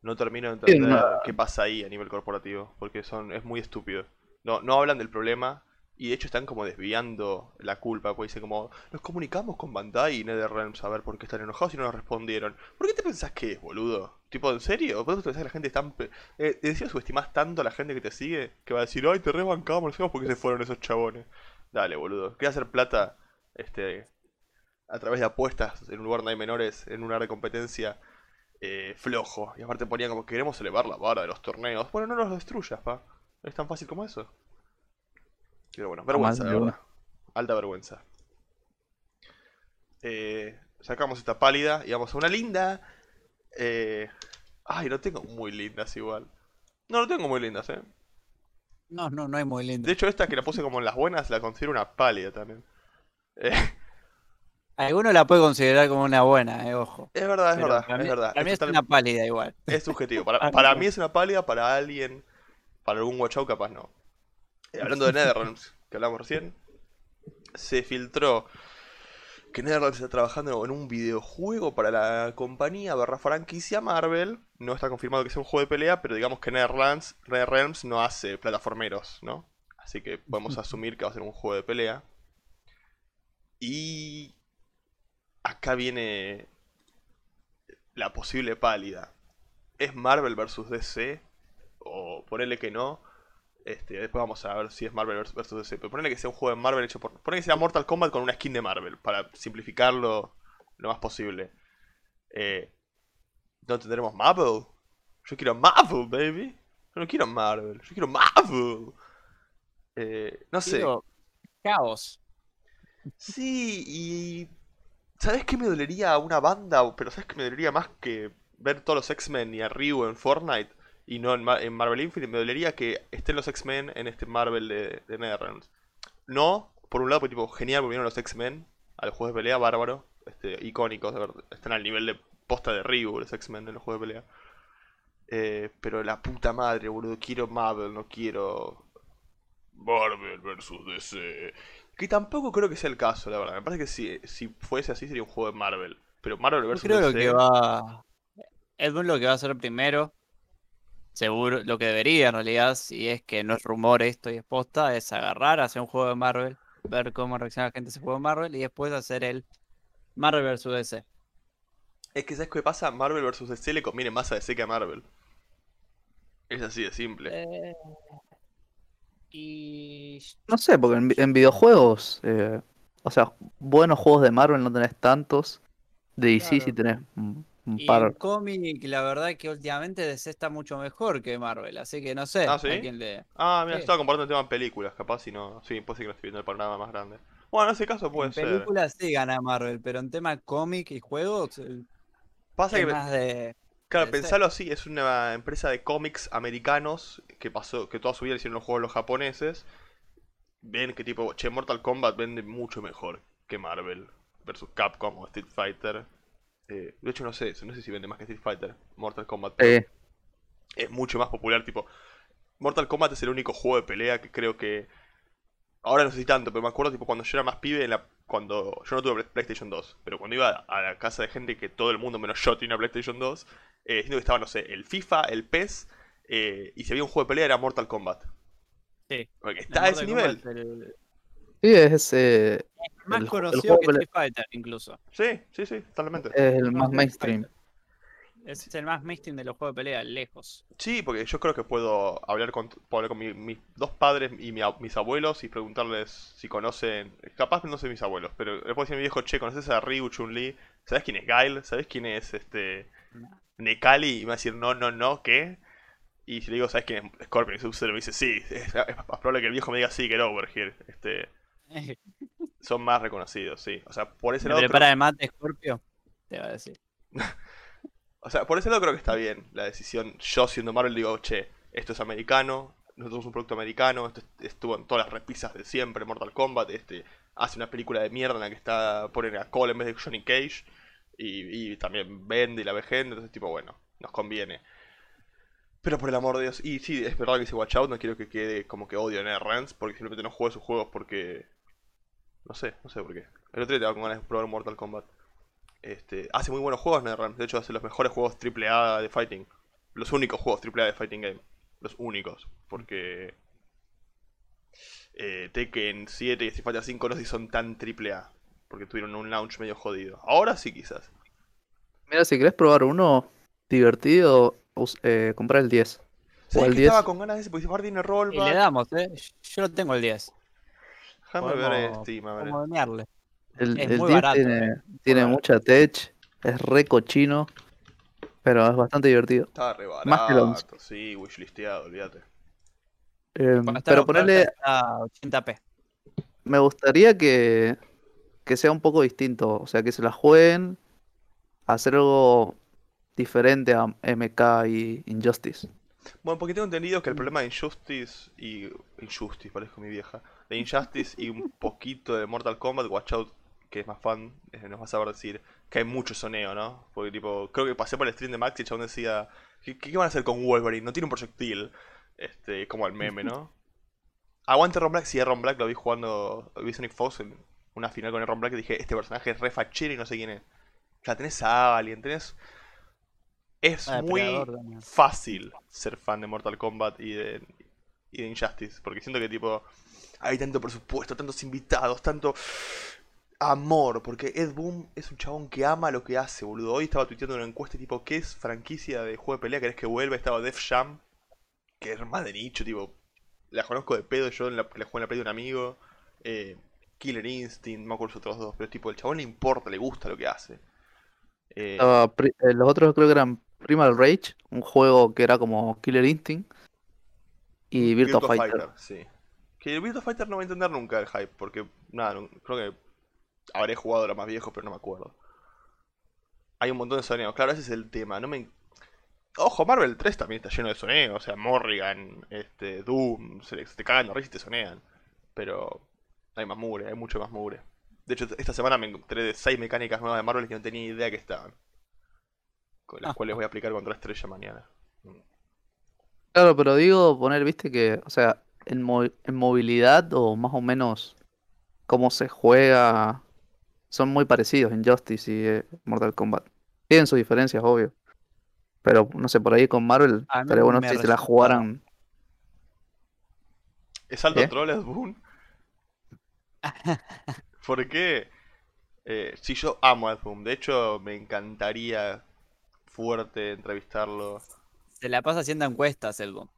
No termino de Sí, entender no. qué pasa ahí a nivel corporativo. Porque son, es muy estúpido. No, no hablan del problema. Y de hecho están como desviando la culpa. Pues dicen como, nos comunicamos con Bandai y NetherRealms a ver por qué están enojados y no nos respondieron. ¿Por qué te pensás que es, boludo? Tipo, ¿en serio? ¿Vos te pensás que la gente es tan... Eh, ¿Encima subestimás tanto a la gente que te sigue? Que va a decir, ay, te rebancamos, no por qué se fueron esos chabones. Dale, boludo. Quería hacer plata, este... A través de apuestas en un lugar donde hay menores, en un área de competencia eh, flojo. Y aparte ponían como, queremos elevar la vara de los torneos. Bueno, no los destruyas, pa. Es tan fácil como eso. Pero bueno, vergüenza, de de verdad. Alta vergüenza. Eh, sacamos esta pálida y vamos a una linda. Eh... Ay, no tengo muy lindas igual. No, no tengo muy lindas, eh. No, no, no es muy lindo. De hecho, esta que la puse como en las buenas la considero una pálida también. Eh, Alguno la puede considerar como una buena, eh, ojo. es verdad, es Pero verdad, para es mí- verdad. para mí Es total- una pálida igual. Es subjetivo. Para, para mí es una pálida, para alguien, para algún watchout capaz no. Eh, hablando de NetherRealms, que hablamos recién, se filtró que NetherRealms está trabajando en un videojuego para la compañía barra franquicia Marvel. No está confirmado que sea un juego de pelea, pero digamos que NetherRealms, NetherRealms no hace plataformeros, ¿no? Así que podemos asumir que va a ser un juego de pelea. Y acá viene la posible pálida. ¿Es Marvel vs DC? O ponerle que no. Este, después vamos a ver si es Marvel vs DC. Pero ponerle que sea un juego de Marvel hecho por. Ponerle que sea Mortal Kombat con una skin de Marvel. Para simplificarlo lo más posible. Eh, ¿No tendremos Marvel? Yo quiero Marvel, baby. Yo no quiero Marvel. Yo quiero Marvel. Eh, no sé. Digo, caos. Sí, y. ¿Sabes qué me dolería una banda? Pero ¿sabes qué me dolería más que ver todos los X-Men y a Ryu en Fortnite y no en, Ma- en Marvel Infinite? Me dolería que estén los X-Men en este Marvel de, de NetherRealms. No, por un lado, porque tipo, genial, volvieron los X-Men al juego de pelea, bárbaro, este, icónicos, de verdad, están al nivel de posta de Ryu los X-Men en los juegos de pelea. Eh, pero la puta madre, boludo, quiero Marvel, no quiero Marvel versus DC. Que tampoco creo que sea el caso, la verdad. Me parece que si, si fuese así sería un juego de Marvel. Pero Marvel Yo versus creo DC. que va. Edmund lo que va a hacer primero, seguro, lo que debería en realidad, si es que no es rumor esto y es posta, es agarrar, hacer un juego de Marvel, ver cómo reacciona la gente a ese juego de Marvel y después hacer el Marvel vs DC. Es que ¿sabes qué pasa? Marvel versus DC le conviene más a DC que a Marvel. Es así de simple. Eh, y No sé, porque en, vi- en videojuegos, eh, o sea, buenos juegos de Marvel no tenés tantos. De DC sí Claro. tenés un, un Y par. en cómic, la verdad es que últimamente DC está mucho mejor que Marvel, así que no sé ¿Ah, a sí? quién le. Ah, mira, sí. estaba comparando el tema en películas, capaz si no. Sí, puede ser que no estoy viendo el panorama más grande. Bueno, en ese caso puede En ser. películas sí gana Marvel, pero en tema cómic y juegos, el Pasa que, más de. claro, puede ser. pensarlo así, es una empresa de cómics americanos que pasó, que toda su vida hicieron los juegos los japoneses. Ven que tipo, che, Mortal Kombat vende mucho mejor que Marvel versus Capcom o Street Fighter. Eh, de hecho, no sé, no sé si vende más que Street Fighter, Mortal Kombat. Eh, es mucho más popular, tipo. Mortal Kombat es el único juego de pelea que creo que. Ahora no sé si tanto, pero me acuerdo tipo cuando yo era más pibe, en la- cuando yo no tuve Play- PlayStation 2, pero cuando iba a la casa de gente que todo el mundo menos yo tenía PlayStation 2, eh, siento que estaba, no sé, el FIFA, el PES, eh, y si había un juego de pelea era Mortal Kombat. Sí. Porque el está a ese Mortal nivel. El sí, es, eh, más El ju- el conocido juego que Street Fighter, incluso. Sí, sí, sí, totalmente. es el Más más mainstream. Es el más mainstream de los juegos de pelea, lejos. Sí, porque yo creo que puedo hablar con, puedo hablar con mi- mis dos padres y mi mis abuelos y preguntarles si conocen. Capaz no sé mis abuelos, pero le puedo decir a mi viejo, che, ¿conoces a Ryu Chun-Li? ¿Sabes quién es Guile? ¿Sabes quién es este. Nekali? Y me va a decir, no, no, no, ¿qué? Y si le digo, ¿sabes quién es Scorpion? Y Sub-Zero me dice, sí, es, es más probable que el viejo me diga, sí, get over here. Este, son más reconocidos, sí. O sea, por ese ¿Me lado. creo- prepara el mate, Scorpio? Te va a decir. O sea, por ese lado creo que está bien la decisión. Yo siendo Marvel digo, che, esto es americano, nosotros somos un producto americano, esto est- estuvo en todas las repisas de siempre, Mortal Kombat, este, hace una película de mierda en la que está, ponen a Cole en vez de Johnny Cage, y, y también vende y la ve gente, entonces tipo, bueno, nos conviene. Pero por el amor de Dios, y sí, es verdad que dice Watch Out, no quiero que quede como que odio en Rants, porque simplemente no juego sus juegos porque... No sé, no sé por qué. El otro día estaba con ganas de probar un Mortal Kombat. Este, hace muy buenos juegos NetherRealm. De hecho, hace los mejores juegos AAA de fighting. Los únicos juegos AAA de fighting game. Los únicos. Porque eh, Tekken 7 y Street Fighter 5 no sé si son tan AAA. Porque tuvieron un launch medio jodido. Ahora sí, quizás. Mira, si querés probar uno divertido, eh, comprar el 10. O ¿Sabes el que 10. estaba con ganas de ese? Porque Martin tiene Y le rollback. damos, ¿eh? Yo lo tengo el 10. Déjame ver Steam, a ver. A. El, Es el muy 10 barato, tiene, eh, tiene barato. mucha tech, es re cochino, pero es bastante divertido. Estaba re Más que el 11. barato. Sí, wishlisteado, olvídate. Eh, está pero ponerle, está a 80p. me gustaría que, que sea un poco distinto, o sea, que se la jueguen, hacer algo diferente a MK y Injustice. Bueno, porque tengo entendido que el problema de Injustice y. Injustice, parezco mi vieja. De Injustice y un poquito de Mortal Kombat, Watch Out, que es más fan, eh, nos va a saber decir que hay mucho soneo, ¿no? Porque, tipo, creo que pasé por el stream de Max y el chabón decía: ¿Qué, qué van a hacer con Wolverine? No tiene un proyectil. Este, como el meme, ¿no? Aguante Ron Black, sí, Ron Black lo vi jugando. Vi Sonic Fox en una final con el Ron Black y dije: Este personaje es re fachero y no sé quién es. O sea, tenés a Alien, tenés. Es Ah, muy fácil ser fan de Mortal Kombat y de, y de Injustice. Porque siento que tipo hay tanto presupuesto, tantos invitados, tanto amor. Porque Ed Boon es un chabón que ama lo que hace, boludo. Hoy estaba tuiteando una encuesta tipo, ¿qué es franquicia de juego de pelea? ¿Querés que vuelva? Estaba Def Jam, que es más de nicho, tipo. La conozco de pedo, yo la, la jugué en la play de un amigo. Eh, Killer Instinct, no me acuerdo los otros dos, pero tipo, el chabón le importa, le gusta lo que hace. Eh, eh, los otros creo que eran Primal Rage, un juego que era como Killer Instinct, y Virtua Fighter. sí. Que el Virtua Fighter no va a entender nunca el hype, porque nada, no- creo que habré jugado a los más viejos, pero no me acuerdo. Hay un montón de soneos, claro, ese es el tema. No me... Ojo, Marvel 3 también está lleno de soneos, o sea, Morrigan, este, Doom, se, te cagan risa y te sonean. Pero hay más mugre, hay mucho más mugre. De hecho, esta semana me enteré de 6 mecánicas nuevas de Marvel que no tenía idea que estaban. Con las Ah. cuales voy a aplicar contra Estrella mañana. Claro, pero digo poner, viste que, o sea, en, mo- en movilidad o más o menos cómo se juega, son muy parecidos Injustice y eh, Mortal Kombat. Tienen sus diferencias, obvio. Pero no sé, por ahí con Marvel estaría bueno si se la jugaran. ¿Es alto ¿Qué? troll Ed Boon? ¿Por qué? Eh, sí, yo amo a Ed Boon. De hecho, me encantaría fuerte entrevistarlo. Se la pasa haciendo encuestas el boom.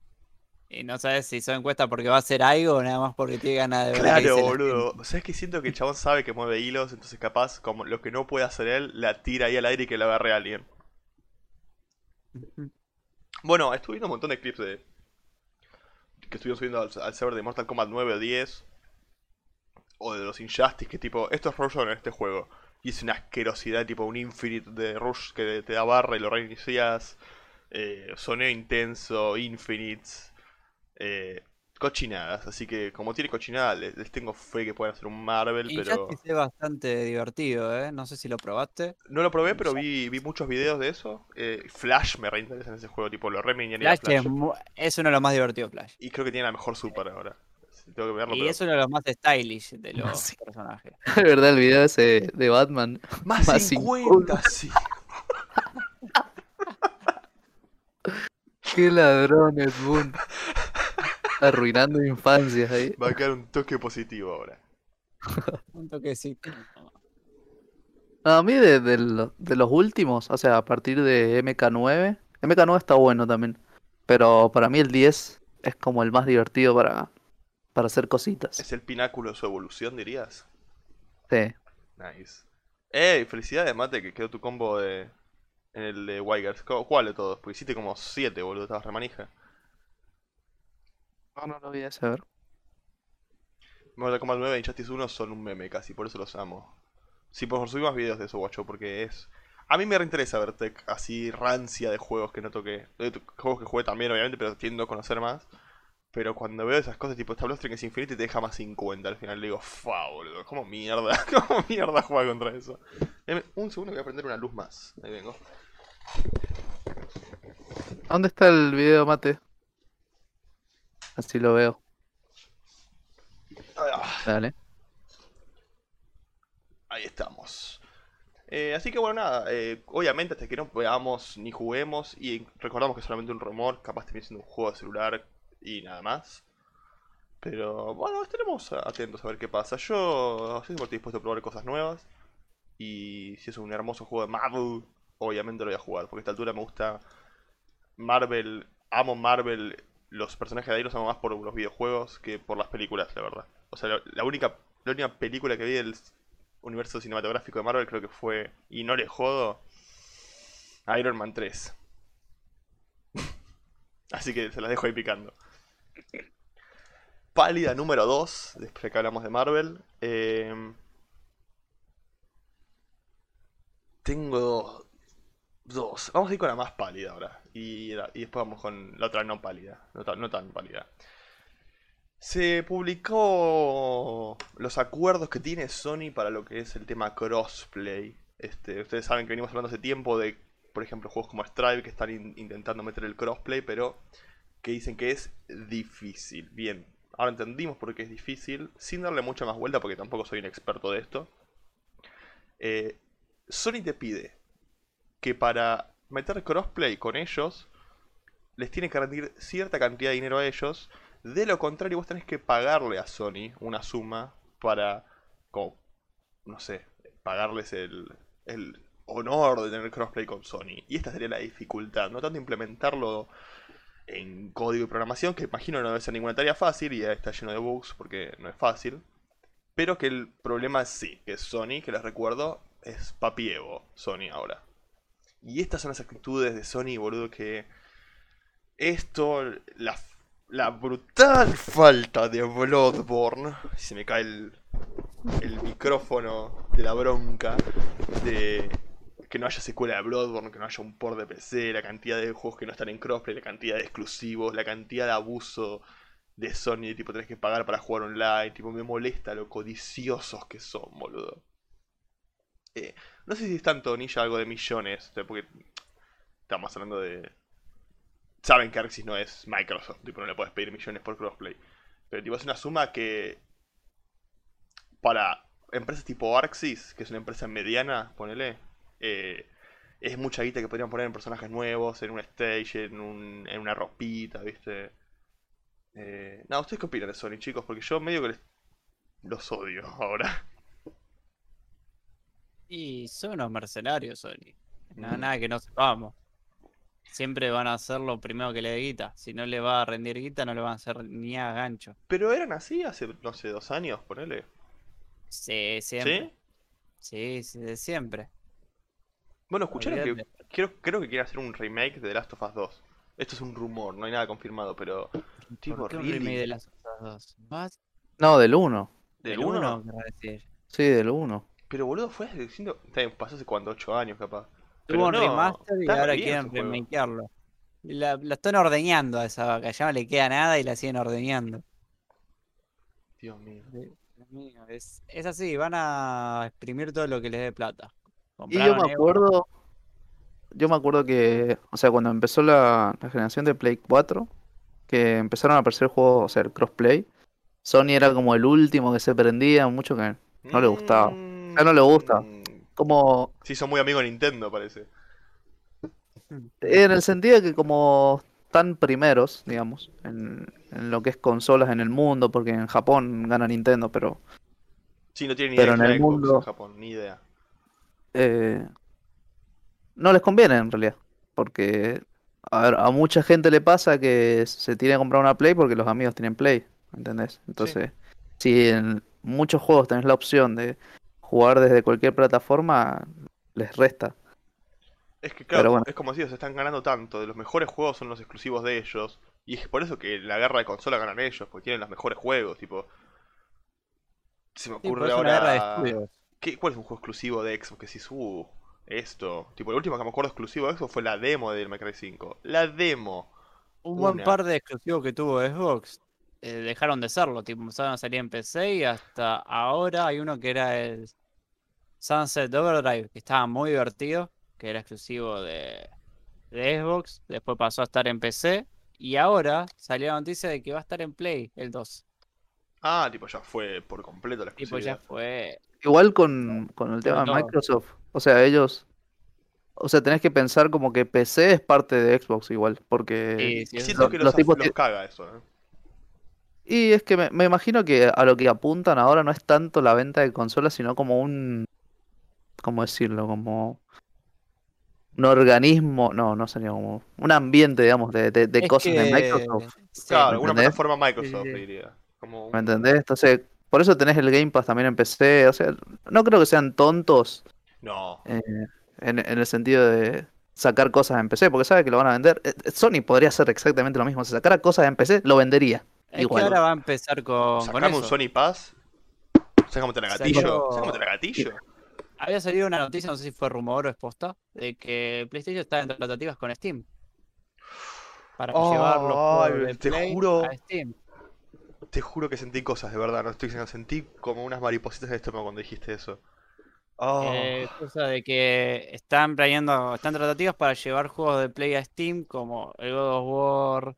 Y no sabes si son encuestas porque va a hacer algo o nada más porque tiene ganas de ver Claro, boludo. ¿Sabes que siento que el chabón sabe que mueve hilos? Entonces, capaz, como lo que no puede hacer él, la tira ahí al aire y que la agarre a alguien. Bueno, estuve viendo un montón de clips de. que estuvieron subiendo al, al server de Mortal Kombat 9 o 10. o de los Injustice, que tipo, esto es Rush en este juego. Y es una asquerosidad, tipo un Infinite de Rush que te da barra y lo reinicias. Eh, soneo intenso, Infinites. Eh, cochinadas, así que como tiene cochinadas, les, les tengo fe que puedan hacer un Marvel, Y pero... Justice es bastante divertido, ¿eh? No sé si lo probaste. No lo probé, pero vi, vi muchos videos de eso. Eh, Flash me reinteresa en ese juego, tipo lo re Flash, Es, mu- es uno de los más divertidos, Flash. Y creo que tiene la mejor super ahora. Tengo que verlo, Y pero- es uno de los más stylish de los Sí. personajes. Es verdad el video ese de Batman. Más, más 50, sí. Qué ladrones, Boon. Arruinando infancias ahí. Va a quedar un toque positivo ahora. Un toquecito. No, a mí de, de de los últimos, o sea, a partir de MK9. MK9 está bueno también. Pero para mí el 10 es como el más divertido para, para hacer cositas. Es el pináculo de su evolución, dirías. Sí. Nice. ¡Ey! Felicidades, Mate, que quedó tu combo de... en el de Wygers. ¿Cuál de todos? Porque hiciste como 7, boludo. Estabas remanija. No, no lo ese, a ver. Mortal Kombat 9 y Injustice 1 son un meme casi, por eso los amo. Sí, por favor, subí más videos de eso, guacho, porque es... A mí me reinteresa ver tech así rancia de juegos que no toqué. De juegos que jugué también, obviamente, pero tiendo a conocer más. Pero cuando veo esas cosas, tipo, esta Bloodstream es infinita y te deja más 50 al final. Le digo, fa, boludo, ¿cómo mierda? ¿Cómo mierda juega contra eso? Dame un segundo que voy a prender una luz más. Ahí vengo. ¿Dónde está el video, Mate? Así lo veo. Ah, Dale. Ahí estamos. Eh, así que bueno, nada, eh, obviamente hasta que no veamos ni juguemos y recordamos que es solamente un rumor, capaz termine siendo un juego de celular y nada más. Pero bueno, estaremos atentos a ver qué pasa. Yo estoy siempre dispuesto a probar cosas nuevas y si es un hermoso juego de Marvel, obviamente lo voy a jugar, porque a esta altura me gusta Marvel, amo Marvel, los personajes de ahí los amo más por los videojuegos que por las películas, la verdad. O sea, la, única, la única película que vi del universo cinematográfico de Marvel creo que fue, y no le jodo, Iron Man 3. Así que se las dejo ahí picando. Pálida número 2, después de que hablamos de Marvel. eh, tengo Vamos a ir con la más pálida ahora. Y, después vamos con la otra no pálida. No tan, pálida. Se publicó los acuerdos que tiene Sony para lo que es el tema crossplay. Este, ustedes saben que venimos hablando hace tiempo de, por ejemplo, juegos como Strive que están in- intentando meter el crossplay, pero que dicen que es difícil. Bien, ahora entendimos por qué es difícil, sin darle mucha más vuelta porque tampoco soy un experto de esto. Eh, Sony te pide que para meter crossplay con ellos, les tiene que rendir cierta cantidad de dinero a ellos. De lo contrario, vos tenés que pagarle a Sony una suma para, como, no sé, pagarles el, el honor de tener crossplay con Sony. Y esta sería la dificultad, no tanto implementarlo en código y programación, que imagino no debe ser ninguna tarea fácil y ya está lleno de bugs porque no es fácil. Pero que el problema es sí, que Sony, que les recuerdo, es papi Evo, Sony ahora. Y estas son las actitudes de Sony, boludo, que esto, la, la brutal falta de Bloodborne, se me cae el, el micrófono de la bronca, de que no haya secuela de Bloodborne, que no haya un port de PC, la cantidad de juegos que no están en crossplay, la cantidad de exclusivos, la cantidad de abuso de Sony, de tipo tenés que pagar para jugar online, tipo me molesta lo codiciosos que son, boludo. Eh, no sé si es tanto ni ya algo de millones, porque estamos hablando de... Saben que Arxis no es Microsoft, tipo no le puedes pedir millones por crossplay. Pero tipo es una suma que... Para empresas tipo Arxis, que es una empresa mediana, ponele, eh, es mucha guita que podrían poner en personajes nuevos, en un stage, en, un, en una ropita, ¿viste? Eh, no, ¿ustedes qué opinan de Sony, chicos? Porque yo medio que les- los odio ahora. Y son unos mercenarios, Sony. No, Mm. nada que no sepamos. Siempre van a hacer lo primero que le dé guita. Si no le va a rendir guita, no le van a hacer ni a gancho. Pero eran así hace, no sé, dos años, ponele. Sí, siempre. ¿Sí? Sí, sí, de siempre. Bueno, escucharon que creo, creo que quieren hacer un remake de The Last of Us 2. Esto es un rumor, no hay nada confirmado, pero... Tipo, ¿Por qué un really? remake de las otras dos? What? No, del 1. ¿Del El 1? 1, querrás decir. Sí, del 1. Pero boludo, fue bien, pasó hace cuánto, 8 años capaz. Tuvo un no, remaster y ahora quieren remakearlo. La, la están ordeñando a esa vaca, ya no le queda nada y la siguen ordeñando. Dios mío. Dios mío, Es, es así, van a exprimir todo lo que les dé plata. Y yo me Evo, acuerdo, yo me acuerdo que, o sea, cuando empezó la, la generación de Play 4, que empezaron a aparecer juegos, o sea, el crossplay, Sony era como el último que se prendía, mucho que no le gustaba. Ya no le gusta. Mm, Como, Sí, son muy amigos de Nintendo, parece. en el sentido de que como tan primeros, digamos, en, en lo que es consolas en el mundo, porque en Japón gana Nintendo, pero Sí, no tienen ni Pero idea en de el Xbox mundo- en Japón, ni idea. eh, no les conviene en realidad, porque a, ver, a mucha gente le pasa que se tiene que comprar una Play porque los amigos tienen Play, ¿entendés? Entonces, si en muchos juegos tenés la opción de jugar desde cualquier plataforma, les resta. Es que claro, bueno. es como si se están ganando tanto, de los mejores juegos son los exclusivos de ellos, y es por eso que la guerra de consola ganan ellos, porque tienen los mejores juegos, tipo... Se me Sí, ocurre de ahora... ¿Qué, ¿Cuál es un juego exclusivo de Xbox que si uh, esto? Tipo, el último que me acuerdo exclusivo de Xbox fue la demo del Cry 5. La demo. Un buen par de exclusivos que tuvo Xbox eh, dejaron de serlo, tipo, empezaron a salir en PC y hasta ahora hay uno que era el Sunset Overdrive, que estaba muy divertido, que era exclusivo de, de Xbox, después pasó a estar en PC y ahora salió la noticia de que va a estar en Play el 2. Ah, tipo, ya fue por completo la Tipo, ya exclusividad. fue... Igual con, con el tema de. Microsoft, o sea, ellos, o sea, tenés que pensar como que PC es parte de Xbox igual, porque Sí, sí, eso Siento lo- que los los, tipos los caga eso, ¿eh? Y es que me, me imagino que a lo que apuntan ahora no es tanto la venta de consolas, sino como un, ¿cómo decirlo? Como un organismo, no, no sería como un ambiente, digamos, de, de, de cosas de que- Microsoft, Claro, ¿me alguna entendés? plataforma Microsoft, diría. Como ¿me un- entendés? Entonces, por eso tenés el Game Pass también en PC, o sea, no creo que sean tontos No. eh, en, en el sentido de sacar cosas en PC, porque sabe que lo van a vender. Eh, eh, Sony podría hacer exactamente lo mismo, si sacara cosas en PC, lo vendería. Es que Igual. ahora va a empezar con, con Sacame un eso. Sony Pass. Sácame la gatillo. Salió- Sácame la gatillo. Había salido una noticia, no sé si fue rumor o es posta, de que PlayStation está en tratativas con Steam. Para Oh, llevar los juegos ay, de te Play juro. a Steam. Te juro que sentí cosas, de verdad. No estoy diciendo, sentí como unas maripositas en el estómago cuando dijiste eso. Oh. Eh, cosa de que están planeando, están tratativas para llevar juegos de Play a Steam como el God of War.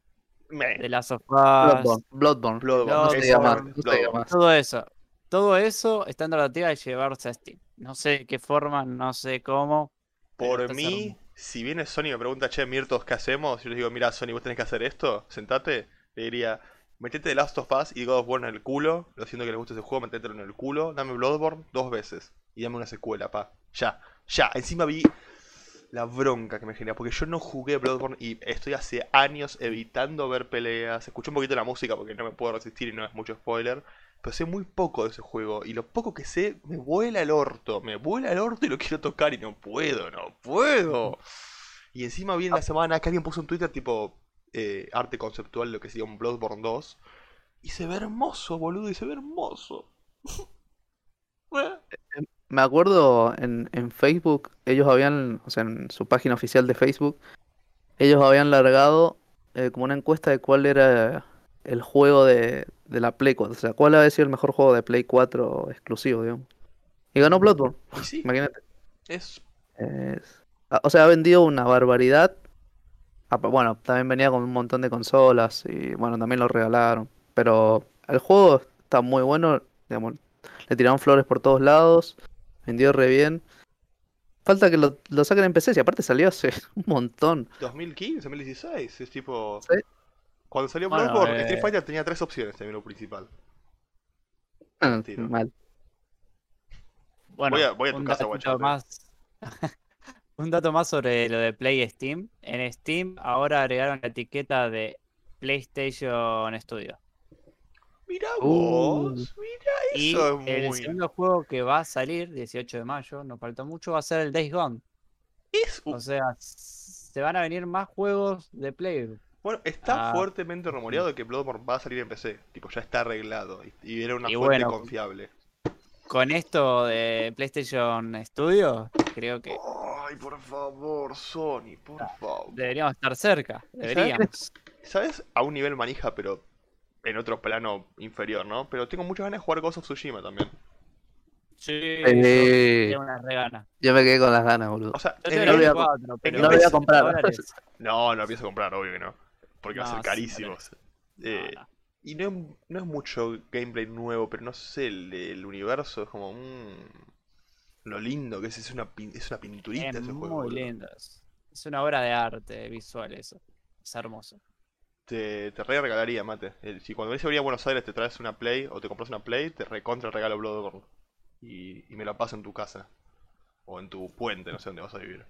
The Last of Us, Bloodborne, Bloodborne. Bloodborne, Bloodborne, Bloodborne. todo eso. Todo eso está en tratativa de llevarse a Steam. No sé de qué forma, no sé cómo. Por mí, si viene Sony y me pregunta, che, Mirtos, ¿qué hacemos? Y yo les digo, mira, Sony, vos tenés que hacer esto, sentate. Le diría, metete The Last of Us y God of War en el culo. Lo siento que les guste ese juego, metételo en el culo. Dame Bloodborne dos veces. Y dame una secuela, pa. Ya, ya. Encima vi la bronca que me genera. Porque yo no jugué Bloodborne y estoy hace años evitando ver peleas. Escuché un poquito la música porque no me puedo resistir y no es mucho spoiler. Pero sé muy poco de ese juego. Y lo poco que sé me vuela el orto. Me vuela el orto y lo quiero tocar y no puedo, no puedo. Y encima vi en la semana que alguien puso en Twitter tipo eh, arte conceptual, lo que sería un Bloodborne 2. Y se ve hermoso, boludo, y se ve hermoso. Me acuerdo en, en Facebook, ellos habían, o sea, en su página oficial de Facebook, ellos habían largado eh, como una encuesta de cuál era el juego de, de la Play 4, o sea, cuál había sido el mejor juego de Play 4 exclusivo, digamos. Y ganó Bloodborne, sí, imagínate. es Es- ah, O sea, ha vendido una barbaridad. Ah, Bueno, también venía con un montón de consolas y bueno, también lo regalaron. Pero el juego está muy bueno, digamos, le tiraron flores por todos lados, vendió re bien. Falta que lo, lo saquen en PC, y aparte salió hace un montón. 2015, 2016. Es tipo. Sí. Cuando salió Bueno, Bloodborne, eh, Street Fighter tenía tres opciones en el menú principal. Ah. Mal. Bueno, Voy a- voy a tu un casa, más. un dato más sobre lo de Play y Steam. En Steam ahora agregaron la etiqueta de PlayStation Studio. Mirá Uh. vos, mirá Y eso es el segundo juego que va a salir, 18 de mayo, no falta mucho, va a ser el Days Gone. Es O sea, se van a venir más juegos de Play. Bueno, está Ah. fuertemente rumoreado que Bloodborne va a salir en PC. Tipo, ya está arreglado. Y, y era una Y fuente bueno, confiable. Con esto de PlayStation Studio, creo que Ay, por favor, Sony, por favor. deberíamos estar cerca. Deberíamos. ¿Sabes? A un nivel manija, pero en otro plano inferior, ¿no? Pero tengo muchas ganas de jugar Ghost of Tsushima también. Sí, Eh, tengo una regana. Yo me quedé con las ganas, boludo. O sea, Yo no el- voy a- 24, pero no voy a comprar. No, no pienso comprar, obvio que no. Porque va a No, ser sí, carísimo. No, Eh, no. Y no es, no es mucho gameplay nuevo, pero no sé, el, el universo es como... mm, lo lindo que es, es una, es una pinturita Es ese juego. muy lindo. Es una obra de arte visual eso. Es hermoso. Te, te re regalaría, mate. Si cuando venís a venir a Buenos Aires te traes una Play o te compras una Play, te recontra regalo Bloodborne. Y, y me la paso en tu casa. O en tu puente, no sé dónde vas a vivir.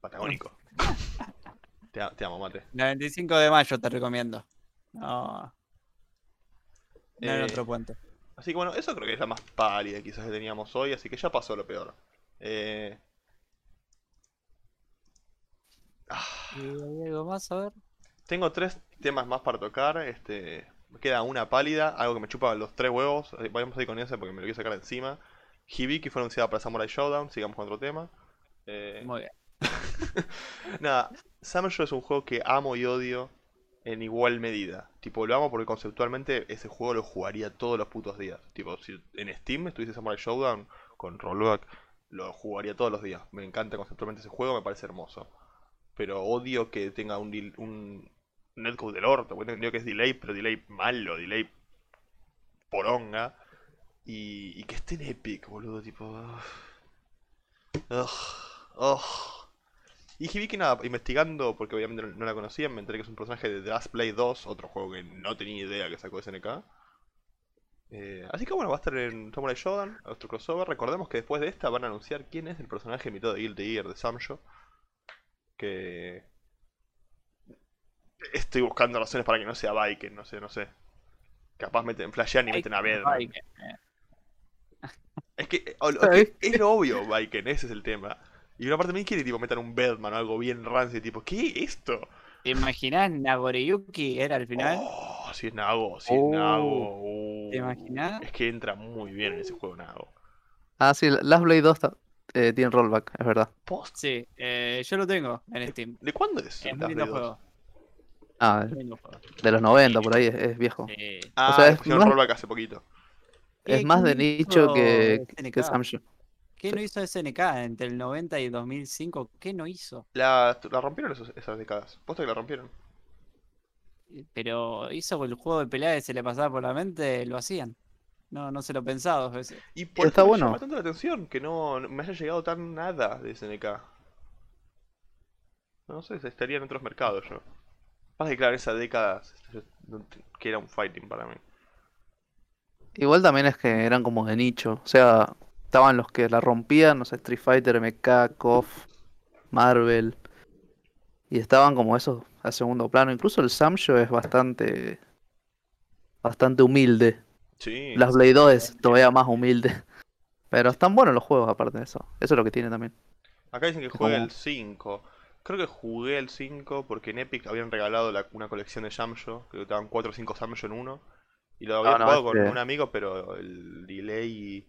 Patagónico. te, amo, mate. El 25 de mayo te recomiendo. No. No en Eh, otro puente. Así que bueno, eso creo que es la más pálida quizás que teníamos hoy, así que ya pasó lo peor. Eh, ¿Y hay algo más a ver? tengo tres temas más para tocar. Este, me queda una pálida, algo que me chupa los tres huevos. Vamos a ir con ese porque me lo quiero sacar encima. Hibiki fue anunciada para Samurai Showdown, sigamos con otro tema. Eh, Muy bien. Nada, Samurai es un juego que amo y odio en igual medida. Tipo, lo amo porque conceptualmente ese juego lo jugaría todos los putos días. Tipo, si en Steam estuviese Samurai Showdown con rollback, lo jugaría todos los días. Me encanta conceptualmente ese juego, me parece hermoso. Pero odio que tenga un, un netcode del orto. Bueno, entendido que es delay, pero delay malo, delay poronga. Y, y que esté en Epic, boludo, tipo... Ugh, ugh. Y vi que nada, investigando, porque obviamente no, no la conocía, me enteré que es un personaje de The Last Play 2, otro juego que no tenía idea que sacó SNK. Eh, así que bueno, va a estar en Samurai Shodown, nuestro crossover. Recordemos que después de esta van a anunciar quién es el personaje invitado de Guilty Gear de Samjo. Que... Estoy buscando razones para que no sea Viken, no sé, no sé. Capaz meten, flashean y meten a. Ay, que- eh, Es que, o- o- es, que es lo obvio, Viken, ese es el tema. Y una parte de mí quiere tipo meter un Bedman o algo bien rancio, tipo, ¿qué es esto? ¿Te imaginas Nagoriyuki era al final? Oh, si es Nago, si es Oh, Nago. uh. ¿te imaginas? Es que entra muy bien en ese juego Nago. Ah, sí, Last Blade 2 ta- eh, tiene rollback, es verdad. Post. Sí, eh, yo lo tengo en Steam. ¿De cuándo es? Blade 2? juego. Ah, juego. de los 90 por ahí, es, es viejo. Sí. Ah, O sea, le es pusieron más- rollback hace poquito. Es ¿Qué- más de nicho que, que Samsung. ¿Qué no hizo SNK entre el 90 y el 2005? ¿Qué no hizo? La, la rompieron esos- esas décadas. Posta que la rompieron. Pero hizo el juego de pelea que se le pasaba por la mente, lo hacían. No, no se lo pensaba dos veces. Y por Está eso me bueno. llama tanto la atención que no, no me haya llegado tan nada de SNK. No sé, estaría en otros mercados yo. Pasa que claro, esa década que era un fighting para mí. Igual también es que eran como de nicho. O sea, estaban los que la rompían, no sé, Street Fighter, MK, KOF, Marvel. Y estaban como esos a segundo plano. Incluso el Samjo es bastante. bastante humilde. Sí. Las Blade 2 es todavía más humilde. Pero están buenos los juegos aparte de eso. Eso es lo que tiene también. Acá dicen que juega el 5. Creo que jugué el 5 porque en Epic habían regalado la- una colección de Samjo, que estaban 4 o 5 Samjo en uno. Y lo había Ah, no, jugado con este- un amigo, pero el delay...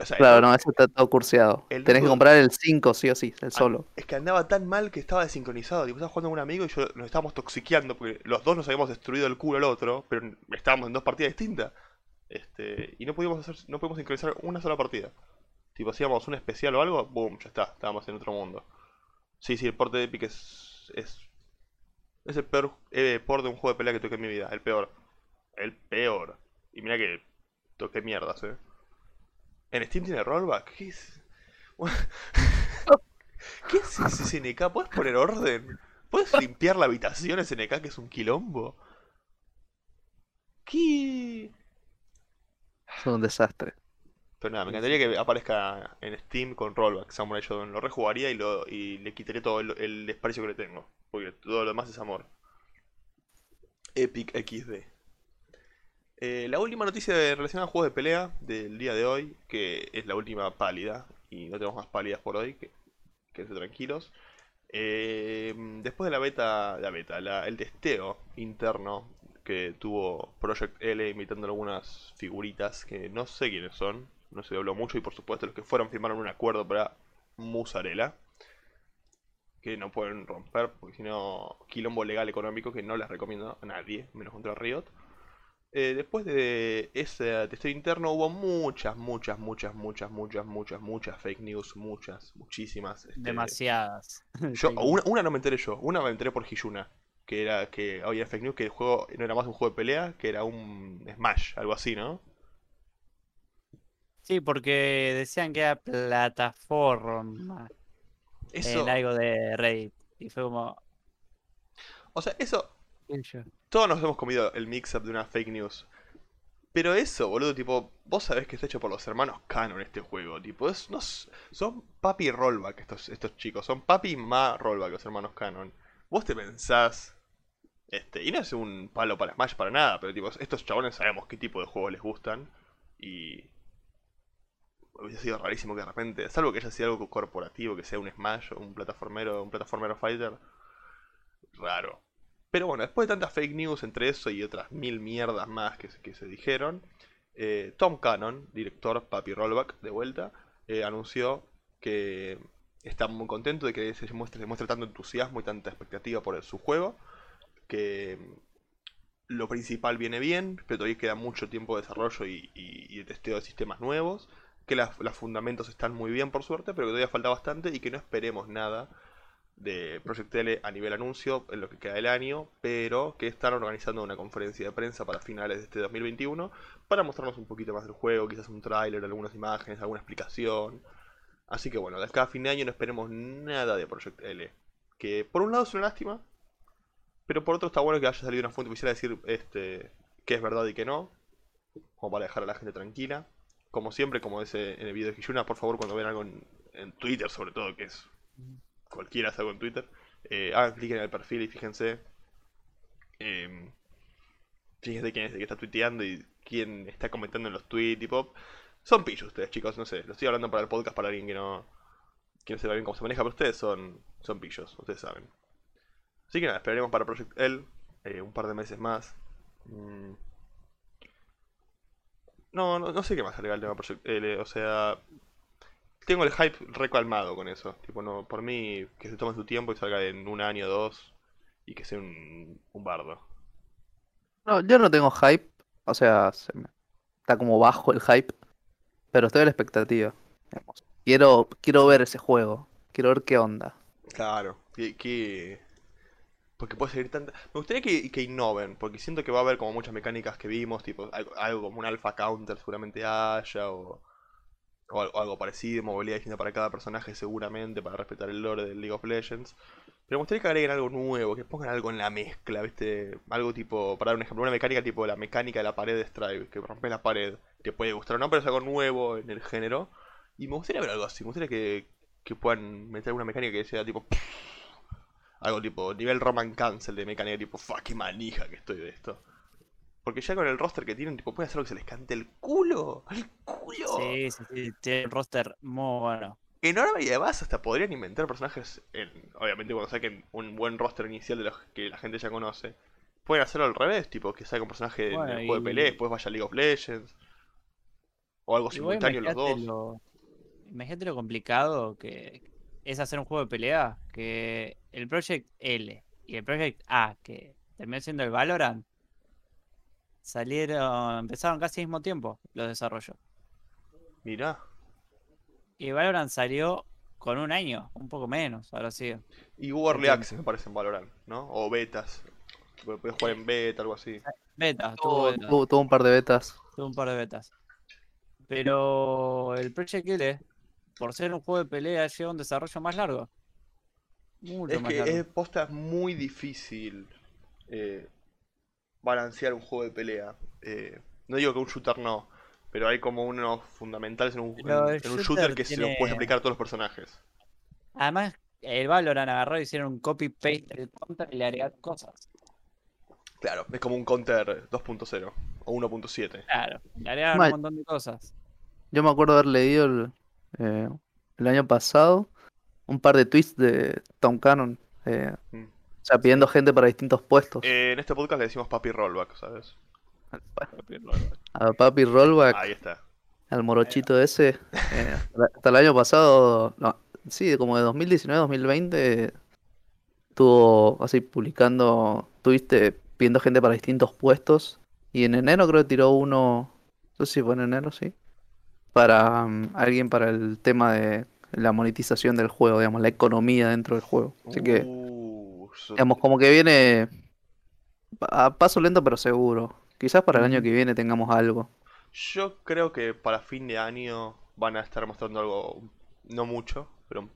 o sea, Claro, el- no, ese está todo curseado. el Tenés que comprar el 5 sí o sí, el solo. Es que andaba tan mal que estaba desincronizado. Tipo, estaba jugando con un amigo y yo nos estábamos toxiqueando porque los dos nos habíamos destruido el culo al otro, pero estábamos en dos partidas distintas. Este, y no pudimos hacer, no pudimos sincronizar una sola partida. Tipo, hacíamos un especial o algo, boom, ya está, estábamos en otro mundo. Sí, sí, el port de Epic es. es. es el peor eh, port de un juego de pelea que toqué en mi vida, el peor. El peor. Y mira que toqué mierdas, eh. En Steam tiene rollback, ¿qué es? ¿Qué es ese SNK? ¿Puedes poner orden? ¿Puedes limpiar la habitación SNK que es un quilombo? ¿Qué? Es un desastre. Pero nada, me encantaría que aparezca en Steam con rollback Samurai Shodown. Lo rejugaría y, lo, y le quitaría todo el, el desprecio que le tengo. Porque todo lo demás es amor. Epic XD. Eh, la última noticia relacionada a juegos de pelea del día de hoy, que es la última pálida, y no tenemos más pálidas por hoy, que tranquilos. Eh, después de la beta, la beta, la- el testeo interno que tuvo Project L imitando algunas figuritas que no sé quiénes son, no se habló mucho y por supuesto los que fueron firmaron un acuerdo para Musarela que no pueden romper porque si no quilombo legal económico que no les recomiendo a nadie, menos contra Riot. Eh, después de ese testeo interno hubo muchas, muchas, muchas, muchas, muchas, muchas, muchas fake news, muchas, muchísimas. este, Demasiadas. yo, una, una no me enteré yo, una me enteré por Hiyuna. Que era que había fake news que el juego no era más un juego de pelea, que era un Smash, algo así, ¿no? Sí, porque decían que era plataforma Eso, en algo de Reddit. Y fue como. o sea, eso, todos nos hemos comido el mix-up de una fake news. Pero eso, boludo, tipo, vos sabés que está hecho por los hermanos Canon este juego, tipo, es, no, son papi rollback estos, estos chicos, son papi y ma rollback los hermanos Canon. Vos te pensás, este, y no es un palo para Smash para nada, pero tipo, estos chabones sabemos qué tipo de juegos les gustan y hubiese sido rarísimo que de repente, salvo que haya sido algo corporativo, que sea un Smash un plataformero, un plataformero fighter, raro. Pero bueno, después de tantas fake news entre eso y otras mil mierdas más que, se- dijeron, eh, Tom Cannon, director Papi Rollback, de vuelta, eh, anunció que está muy contento de que se muestre, muestre tanto entusiasmo y tanta expectativa por su juego, que lo principal viene bien, pero todavía queda mucho tiempo de desarrollo y, y- y de testeo de sistemas nuevos, que los fundamentos están muy bien por suerte, pero que todavía falta bastante y que no esperemos nada de Project L a nivel anuncio en lo que queda del año, pero que están organizando una conferencia de prensa para finales de este 2021 para mostrarnos un poquito más del juego, quizás un tráiler, algunas imágenes, alguna explicación. Así que bueno, de acá a fin de año no esperemos nada de Project L. Que por un lado es una lástima, pero por otro está bueno que haya salido una fuente oficial a decir este, que es verdad y que no, como para dejar a la gente tranquila. Como siempre, como ese en el video de Hiyuna, por favor cuando vean algo en Twitter sobre todo, que es cualquiera hace algo en Twitter, eh, hagan clic en el perfil y fíjense. em, fíjense quién es el que está tuiteando y quién está comentando en los tweets y pop. Son pillos ustedes, chicos, no sé. Lo estoy hablando para el podcast para alguien que no. que no sepa bien cómo se maneja, pero ustedes son. son pillos, ustedes saben. Así que nada, esperaremos para Project L eh, un par de meses más. Mm. No, no, no sé qué más agregar al tema Project L, o sea. Tengo el hype recalmado con eso. Tipo, no, por mí, que se tome su tiempo y salga en un año o dos. Y que sea un, un bardo. No, yo no tengo hype, o sea, se me- está como bajo el hype, pero estoy a la expectativa. digamos. Quiero, quiero ver ese juego, quiero ver qué onda. Claro, que, que- Porque puede seguir tanta... Me gustaría que, que innoven, porque siento que va a haber como muchas mecánicas que vimos, tipo algo, algo como un alpha counter seguramente haya, o, o al- o algo parecido, movilidad distinta para cada personaje seguramente, para respetar el lore del League of Legends. Pero me gustaría que agreguen algo nuevo, que pongan algo en la mezcla, ¿viste? Algo tipo, para dar un ejemplo, una mecánica tipo la mecánica de la pared de Strive, que rompes la pared, te puede gustar o no, pero es algo nuevo en el género. Y me gustaría ver algo así, me gustaría que, que puedan meter alguna mecánica que sea tipo... Algo tipo, nivel Roman Cancel de mecánica tipo, fuck, qué manija que estoy de esto. Porque ya con el roster que tienen, tipo, pueden hacer lo que se les cante el culo. ¡El culo! Sí, sí, sí. Tiene un roster muy bueno. enorme y además hasta podrían inventar personajes, en, obviamente cuando saquen un buen roster inicial de los que la gente ya conoce. Pueden hacerlo al revés, tipo que saquen un personaje en Bueno, el juego de pelea, después vaya a League of Legends. O algo simultáneo los dos. lo, imaginate lo complicado que es hacer un juego de pelea. Que el Project L y el Project A, que terminó siendo el Valorant, salieron, empezaron casi al mismo tiempo los desarrollos. Mirá. Y Valorant salió con un año, un poco menos, ahora sí. Y hubo Early. Access me parece en Valorant, ¿no? O betas. Puedes jugar en beta, algo así. Beta, tuvo Tuvo, beta, tuvo- tuvo un par de betas. tuvo un par de betas. Pero el Project L, por ser un juego de pelea, lleva un desarrollo más largo. Mucho Es más que largo. es posta muy difícil eh, balancear un juego de pelea. Eh, no digo que un shooter no, pero hay como unos fundamentales en un, Pero en- el en un shooter shooter que se los puedes aplicar a todos los personajes. Además, el Valorant agarró y hicieron un copy-paste del counter y le agregaron cosas. Claro, es como un counter 2.0 o 1.7. Claro, le agregaron Mal. un montón de cosas. Yo me acuerdo haber leído el, eh, el año pasado un par de tweets de Tom Cannon. eh, Mm. O sea, pidiendo gente para distintos puestos. Eh, en este podcast le decimos papi rollback, ¿sabes? A Papi Rollback, Ahí está. al morochito ese. eh, hasta- hasta el año pasado, no, sí, como de 2019-2020, estuvo así publicando de- pidiendo gente para distintos puestos. Y en enero creo que tiró uno, no sé si fue en enero, sí. Para mm, alguien para el tema de la monetización del juego, digamos, la economía dentro del juego. Así que, Uh, digamos, como que viene a paso lento pero seguro. Quizás para el año que viene tengamos algo. Yo creo que para fin de año van a estar mostrando algo, no mucho, pero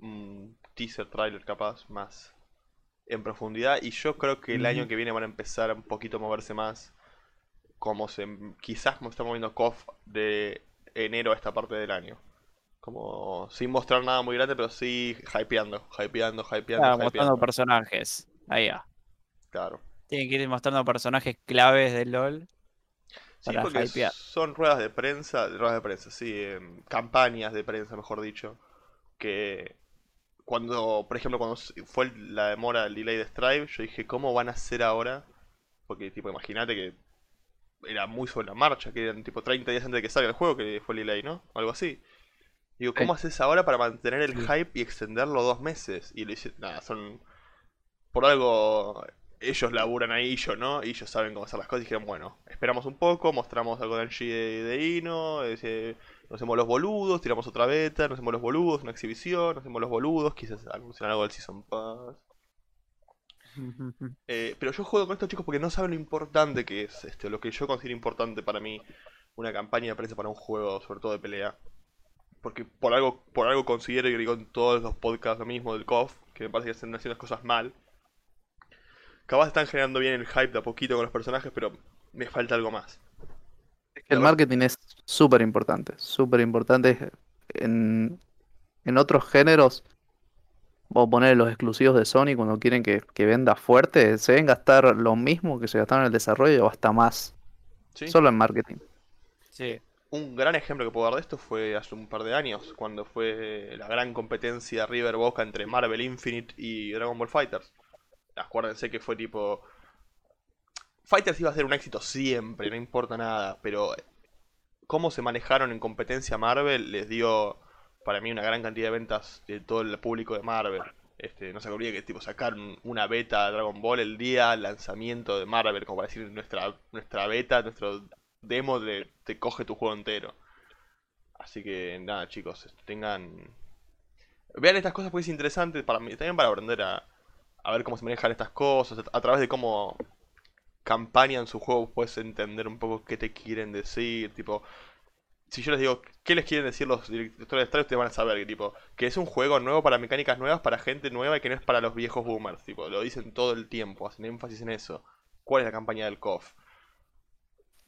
un teaser trailer capaz, más en profundidad. Y yo creo que el año que viene van a empezar un poquito a moverse más, como se quizás como está moviendo KOF de enero a esta parte del año. Como sin mostrar nada muy grande, pero sí hypeando, hypeando, hypeando, Claro, mostrando hypeando. personajes. Ahí va. Claro. Tienen que ir mostrando personajes claves de LOL. Sí, para porque hypear. son ruedas de prensa, ruedas de prensa, sí, em, campañas de prensa, mejor dicho, que cuando, por ejemplo, cuando fue la demora, el delay de Strive, yo dije, ¿cómo van a hacer ahora? Porque, tipo, imagínate que era muy sobre la marcha, que eran tipo 30 días antes de que salga el juego, que fue el delay, ¿no? Algo así. Digo, ¿cómo haces ahora para mantener el hype y extenderlo dos meses? Y le dice, nada, son... Por algo ellos laburan ahí y yo no, y ellos saben cómo hacer las cosas. Y dijeron, bueno, esperamos un poco, mostramos algo de Angie de, de Ino, ese- nos hacemos los boludos, tiramos otra beta, nos hacemos los boludos, una exhibición, nos hacemos los boludos, quizás anuncian algo del Season Pass. Eh, pero yo juego con estos chicos porque no saben lo importante que es este, lo que yo considero importante para mí, una campaña de prensa para un juego, sobre todo de pelea. Porque por algo, por algo considero, y digo en todos los podcasts lo mismo del KOF, que me parece que están haciendo las cosas mal. Capaz están generando bien el hype de a poquito con los personajes, pero me falta algo más. El marketing es súper importante, súper importante. En, en otros géneros, vamos a poner los exclusivos de Sony cuando quieren que, que venda fuerte, se deben gastar lo mismo que se gastaron en el desarrollo o hasta más, ¿sí? solo en marketing. Sí. Un gran ejemplo que puedo dar de esto fue hace un par de años, cuando fue la gran competencia River Boca entre Marvel Infinite y Dragon Ball Fighters. Acuérdense que fue tipo. Fighters iba a ser un éxito siempre, no importa nada, pero cómo se manejaron en competencia Marvel les dio para mí una gran cantidad de ventas de todo el público de Marvel. Este, no se olvide que tipo sacaron una beta de Dragon Ball el día lanzamiento de Marvel, como para decir nuestra, nuestra beta, nuestro demo de, te coge tu juego entero. Así que nada, chicos, tengan. Vean estas cosas porque es interesante para mí, también para aprender a, a ver cómo se manejan estas cosas, a, través de cómo campañan su juego, puedes entender un poco qué te quieren decir, tipo. Si yo les digo, ¿qué les quieren decir los directores de Star? Ustedes van a saber que, tipo, que es un juego nuevo para mecánicas nuevas, para gente nueva y que no es para los viejos boomers. Tipo, lo dicen todo el tiempo, hacen énfasis en eso. ¿Cuál es la campaña del KOF?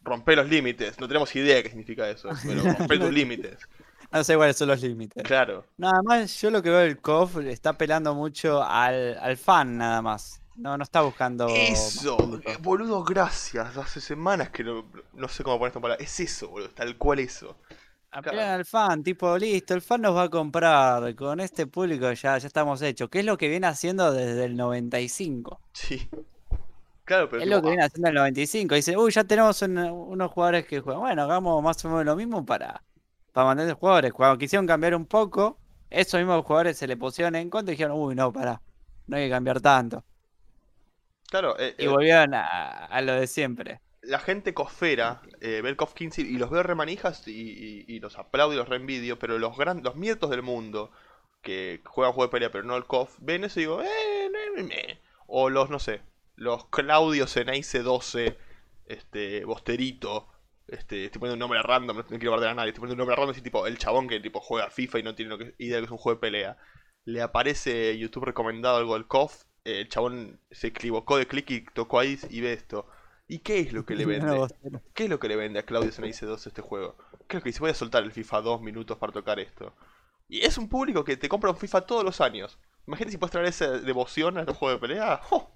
Romper los límites. No tenemos idea qué significa eso, pero romper tus límites. No sé cuáles son los límites. Claro. Nada más, yo lo que veo del KOF le está apelando mucho al, al fan, nada más. No, no está buscando. Eso, eh, boludo, gracias. Hace semanas que no, no sé cómo poner esto en palabras. Es eso, boludo, tal cual eso. Apelan al fan, tipo, listo, el fan nos va a comprar. Con este público ya, ya estamos hechos. ¿Qué es lo que viene haciendo desde el 95? Sí. Claro, pero Es lo que viene haciendo el 95. Dice, uy, ya tenemos un- unos jugadores que juegan. Bueno, hagamos más o menos lo mismo para, para mantener jugadores. Cuando quisieron cambiar un poco, esos mismos jugadores se le pusieron en contra y dijeron, uy, no, pará, no hay que cambiar tanto. claro, eh, Y eh, volvieron a, a lo de siempre. la gente cofera eh, ve el KOF 15 y los veo remanijas y, y, y los aplaudo y los reenvidio, pero los gran, los mietos del mundo que juegan juego de pelea pero no el KOF, ven eso y digo, eh, ne, ne". O los, no sé, los Claudios en Ace 12, este, Bosterito, este, estoy poniendo un nombre random, no quiero bardear a nadie, estoy poniendo un nombre random así tipo el chabón que tipo juega FIFA y no tiene idea de que es un juego de pelea. Le aparece YouTube recomendado algo del eh, el chabón se equivocó de clic y tocó ahí y ve esto. ¿Y qué es lo que le vende? ¿Qué es lo que le vende a Claudio en Ace 2 este juego? ¿Qué es lo que dice? Voy a soltar el FIFA dos minutos para tocar esto. Y es un público que te compra un FIFA todos los años. Imagínate si puedes traer esa devoción a este juego de pelea. ¡Oh!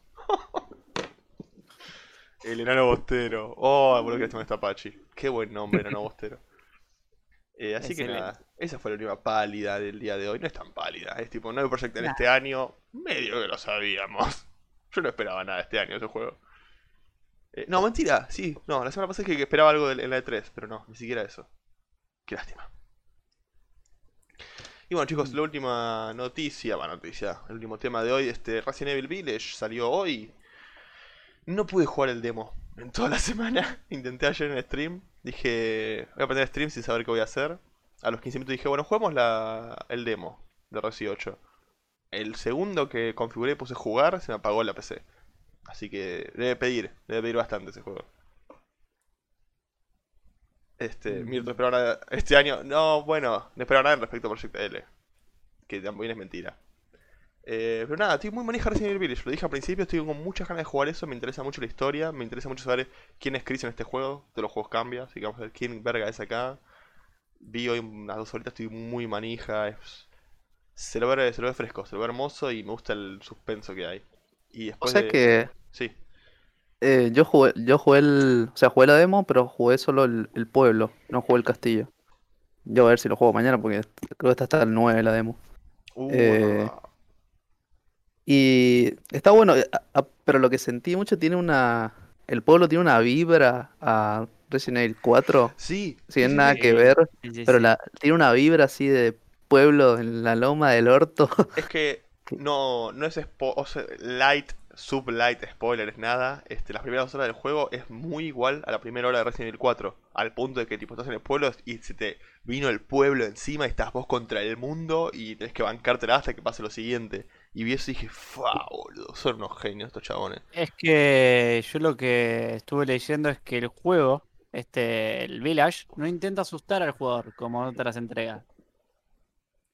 El enano bostero. Oh, por lo que está Apache. Qué buen nombre, enano bostero. Eh, así que nada, esa fue la última pálida del día de hoy. No es tan pálida, es tipo, no hay Project en Nah. este año, medio que lo sabíamos. Yo no esperaba nada este año ese juego. Eh, no, mentira, sí, no, la semana pasada dije que esperaba algo en la E3, pero no, ni siquiera eso. Qué lástima. Y bueno chicos, la última noticia, bueno noticia, el último tema de hoy, este Resident Evil Village salió hoy. No pude jugar el demo en toda la semana. Intenté ayer en stream. Dije, voy a aprender stream sin saber qué voy a hacer. A los 15 minutos dije, bueno, juguemos la, el demo de Resi 8. El segundo que configuré y puse jugar, se me apagó la PC. Así que debe pedir, debe pedir bastante ese juego. Este, Mm. Mirto esperaba nada este año. No, bueno, no esperaba nada en respecto a Project L. Que también es mentira. Eh, pero nada, estoy muy manija Resident Evil Village. Lo dije al principio, estoy con muchas ganas de jugar eso. Me interesa mucho la historia. Me interesa mucho saber quién es Chris en este juego. De los juegos cambia. Así que vamos a ver quién verga es acá. Vi hoy unas dos horitas, estoy muy manija. es- Se, lo ve, se lo ve fresco, se lo ve hermoso y me gusta el suspenso que hay. Y O después sea de- que Sí, eh, yo jugué, yo jugué el, o sea, jugué la demo, pero jugué solo el, el pueblo, no jugué el castillo. Yo a ver si lo juego mañana porque creo que está hasta el 9 la demo. Uh, Eh. Y está bueno, eh, a- a- pero lo que sentí mucho tiene una, el pueblo tiene una vibra a Resident Evil 4, Sí, sin sí, nada sí. que ver, Sí, sí, pero la, tiene una vibra así de pueblo en la loma del orto. Es que no, no es spo- o sea, light, sub light spoiler, es nada. Este, las primeras dos horas del juego es muy igual a la primera hora de Resident Evil 4. Al punto de que tipo estás en el pueblo y se te vino el pueblo encima y estás vos contra el mundo y tenés que bancártela hasta que pase lo siguiente. Y vi eso y dije, fa, boludo, son unos genios estos chabones. Es que yo lo que estuve leyendo es que el juego, este, el Village, no intenta asustar al jugador como otras entregas.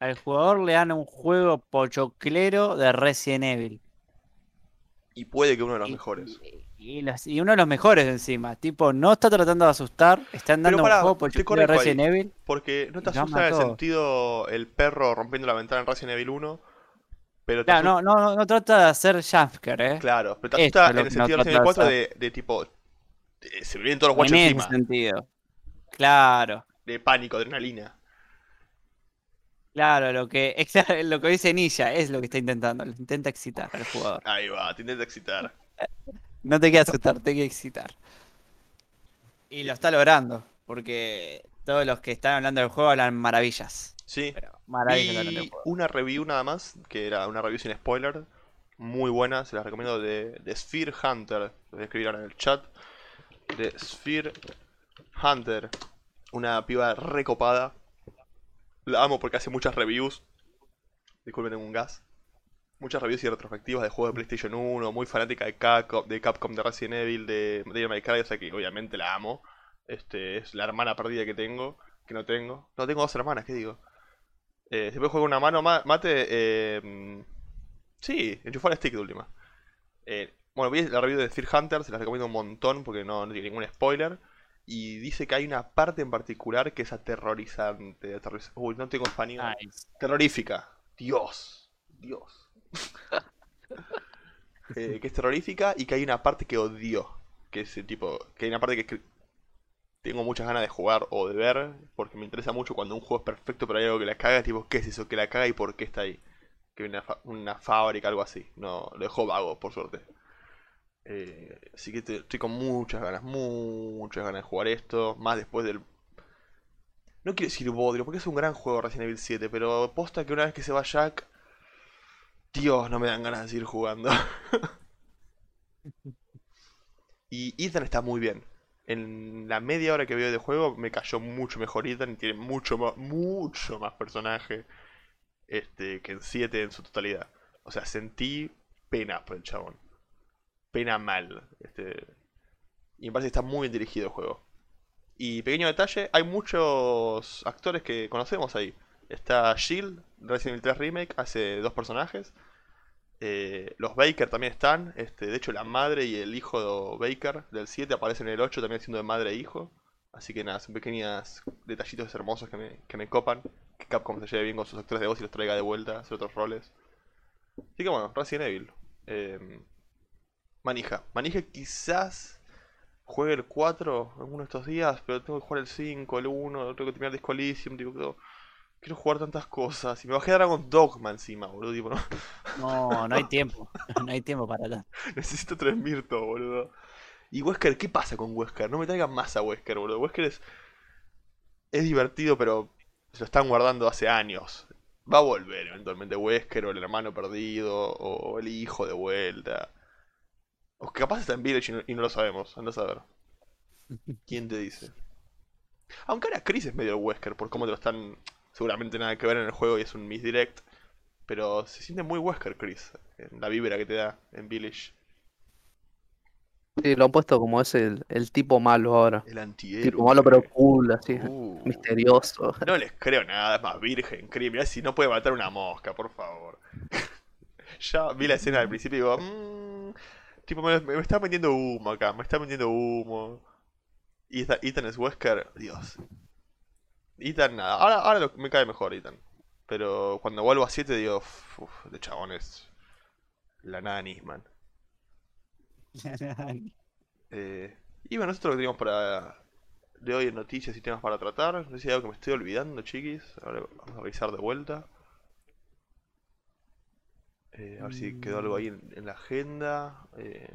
Al jugador le dan un juego pochoclero de Resident Evil. Y puede que uno de los Y- mejores. Y, los- y uno de los mejores encima. Tipo, no está tratando de asustar, están Pero dando pará, un juego corrijo ahí. Resident Evil. Porque no te asusta en el sentido el perro rompiendo la ventana en Resident Evil 1. Pero Claro, no, no, no, no trata de hacer jumpscare, ¿eh? Claro, pero te asusta en el no sentido de trata Resident Evil 4 de tipo. de- se vienen todos los guachos en ese encima. sentido. Claro. De pánico, adrenalina. Claro, lo que, lo que dice Nilla es lo que está intentando, lo intenta excitar al jugador. Ahí va, te intenta excitar. No te queda asustar, te queda excitar. Y lo está logrando, porque todos los que están hablando del juego hablan maravillas. Sí. Maravillas del juego. una review nada más, que era una review sin spoiler. Muy buena, se las recomiendo de, de Sphere Hunter. Lo voy a escribir ahora en el chat. De Sphere Hunter. Una piba recopada. La amo porque hace muchas reviews. Disculpen, tengo un gas. Muchas reviews y retrospectivas de juegos de PlayStation 1. Muy fanática de Capcom, de, Capcom, de Resident Evil, de Devil May Cry. O sea que obviamente la amo. Este, es la hermana perdida que tengo. Que no tengo. No tengo dos hermanas, ¿qué digo? Eh, se puede jugar una mano, ma- mate. Eh, sí, enchufar el stick de última. Eh, bueno, vi la review de Fear Hunter, se las recomiendo un montón porque no tiene ningún spoiler. Y dice que hay una parte en particular que es aterrorizante. aterroriz- Uy, no tengo español. Nice. Terrorífica. Dios. Dios. Eh, que es terrorífica y que hay una parte que odio. Que es tipo. Que hay una parte que tengo muchas ganas de jugar o de ver. Porque me interesa mucho cuando un juego es perfecto pero hay algo que la caga. Tipo, ¿qué es eso que la caga y por qué está ahí? Que una, fa- una fábrica, algo así. No, lo dejo vago, por suerte. Eh, así que estoy con muchas ganas, muchas ganas de jugar esto. Más después del no quiero decir bodrio, porque es un gran juego Resident Evil 7, pero posta que una vez que se va Jack, Dios, no me dan ganas de seguir jugando. y Ethan está muy bien. En la media hora que veo de juego me cayó mucho mejor Ethan y tiene mucho más, mucho más personaje este, que en 7 en su totalidad. O sea, sentí pena por el chabón. Pena mal. Este, y me parece que está muy bien dirigido el juego. Y pequeño detalle, hay muchos actores que conocemos ahí. Está Jill, Resident Evil 3 Remake, hace dos personajes. Eh, los Baker también están. Este, de hecho, la madre y el hijo de Baker del 7 aparecen en el 8 también siendo de madre e hijo. Así que nada, son pequeños detallitos hermosos que me, que me copan. Que Capcom se lleve bien con sus actores de voz y los traiga de vuelta a hacer otros roles. Así que bueno, Resident Evil. Eh, manija. Manija quizás juegue el 4 alguno de estos días, pero tengo que jugar el 5, el 1, tengo que terminar Disco Elysium, tipo, quiero, quiero jugar tantas cosas. Y me bajé Dragon Dogma encima, boludo, tipo, no, No, no hay tiempo. No hay tiempo para tanto. necesito 3 Mirto, boludo. Y Wesker, ¿qué pasa con Wesker? No me traigan más a Wesker, boludo. Wesker es, es divertido, pero se lo están guardando hace años. Va a volver eventualmente Wesker o el hermano perdido o el hijo de vuelta. O capaz está en Village y no, y no lo sabemos, anda a saber. ¿Quién te dice? Aunque ahora Chris es medio Wesker, por cómo te lo están. Seguramente nada que ver en el juego y es un misdirect. Pero se siente muy Wesker Chris, en la vibra que te da en Village. Sí, lo han puesto como es el, el tipo malo ahora. El antihéroe. Tipo malo pero cool, así, Uh, misterioso. No les creo nada, es más virgen, Chris. Mirá si no puede matar una mosca, por favor. ya vi la escena al principio y digo, mmm, tipo, me, me está metiendo humo acá, me está metiendo humo. Y Ethan, Ethan es Wesker, Dios. Ethan, nada, ahora, ahora lo- me cae mejor Ethan. Pero cuando vuelvo a 7 digo, uff, de chabones. La nada Nisman. Eh, y bueno, esto es lo que teníamos para de hoy en noticias y temas para tratar. No sé si hay algo que me estoy olvidando, chiquis. Ahora vamos a revisar de vuelta. Eh, a ver si quedó algo ahí en, la agenda. Eh,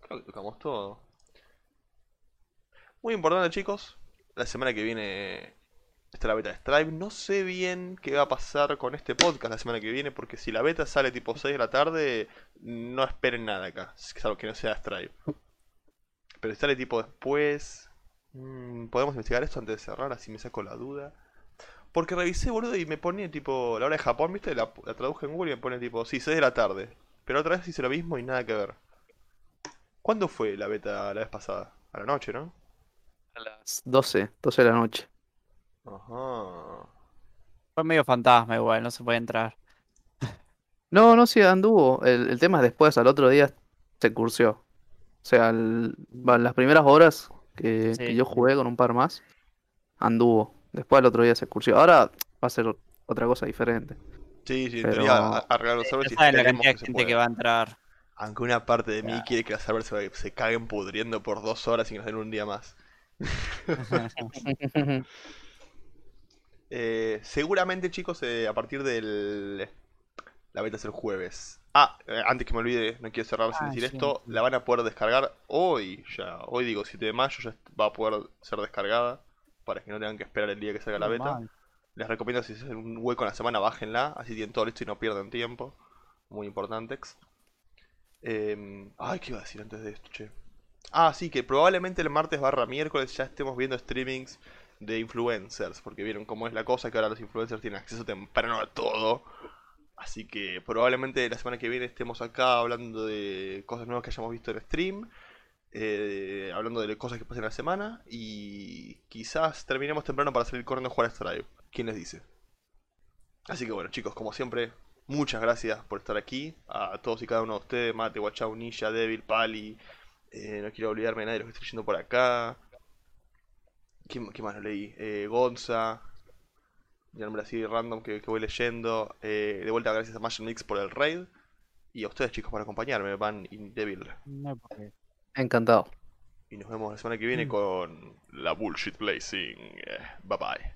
creo que tocamos todo. Muy importante, chicos. La semana que viene está la beta de Stripe. No sé bien qué va a pasar con este podcast la semana que viene. Porque si la beta sale tipo 6 de la tarde, no esperen nada acá. Salvo que no sea Stripe. Pero si sale tipo después. mm, Podemos investigar esto antes de cerrar, así me saco la duda. Porque revisé, boludo, y me pone tipo la hora de Japón, ¿viste? La, la traduje en Google y me pone tipo, sí, 6 de la tarde. Pero otra vez hice lo mismo y nada que ver. ¿Cuándo fue la beta la vez pasada? A la noche, ¿no? A las 12, 12 de la noche. Ajá. Fue medio fantasma igual, no se puede entrar. No, no, sí, anduvo. El, el tema es después, al otro día se cursió. O sea, el- las primeras horas que, yo jugué con un par más, anduvo. Después al otro día se cursió. Ahora va a ser otra cosa diferente. Sí, sí, en Pero- teoría a- arreglar los Ya servers y saben la cantidad de gente que va a entrar. Aunque una parte de mí Ya. quiere que los servers se, se caguen pudriendo por dos horas y nos den un día más. Eh, seguramente, chicos, eh, a partir del. La beta es el jueves. Ah, eh, antes que me olvide, no quiero cerrar sin Ah, decir sí, esto. sí. La van a poder descargar hoy ya. Hoy digo 7 de mayo ya va a poder ser descargada. Para que no tengan que esperar el día que salga la beta. Les recomiendo si se hacen un hueco en la semana, bájenla. Así tienen todo listo y no pierden tiempo. Muy importante. Eh, ay, ¿qué iba a decir antes de esto, che? Ah, sí, que probablemente el martes barra miércoles ya estemos viendo streamings de influencers. Porque vieron cómo es la cosa, que ahora los influencers tienen acceso temprano a todo. Así que probablemente la semana que viene estemos acá hablando de cosas nuevas que hayamos visto en stream. Eh, hablando de cosas que pasen en la semana. Y quizás terminemos temprano para salir corriendo a jugar a Strive. ¿Quién les dice? Así que bueno, chicos, como siempre, muchas gracias por estar aquí. A todos y cada uno de ustedes, Mate, Guachau, Ninja, Devil, Pali. eh, no quiero olvidarme de nadie de los que estoy yendo por acá. ¿Quién, qué más lo leí? Eh, Gonza. Ya nombre así random que, voy leyendo. Eh, de vuelta, gracias a Magic Mix por el raid. Y a ustedes, chicos, por acompañarme, Van y Devil. No hay por qué. Encantado. Y nos vemos la semana que viene con la Bullshit Blazing. Eh, bye bye.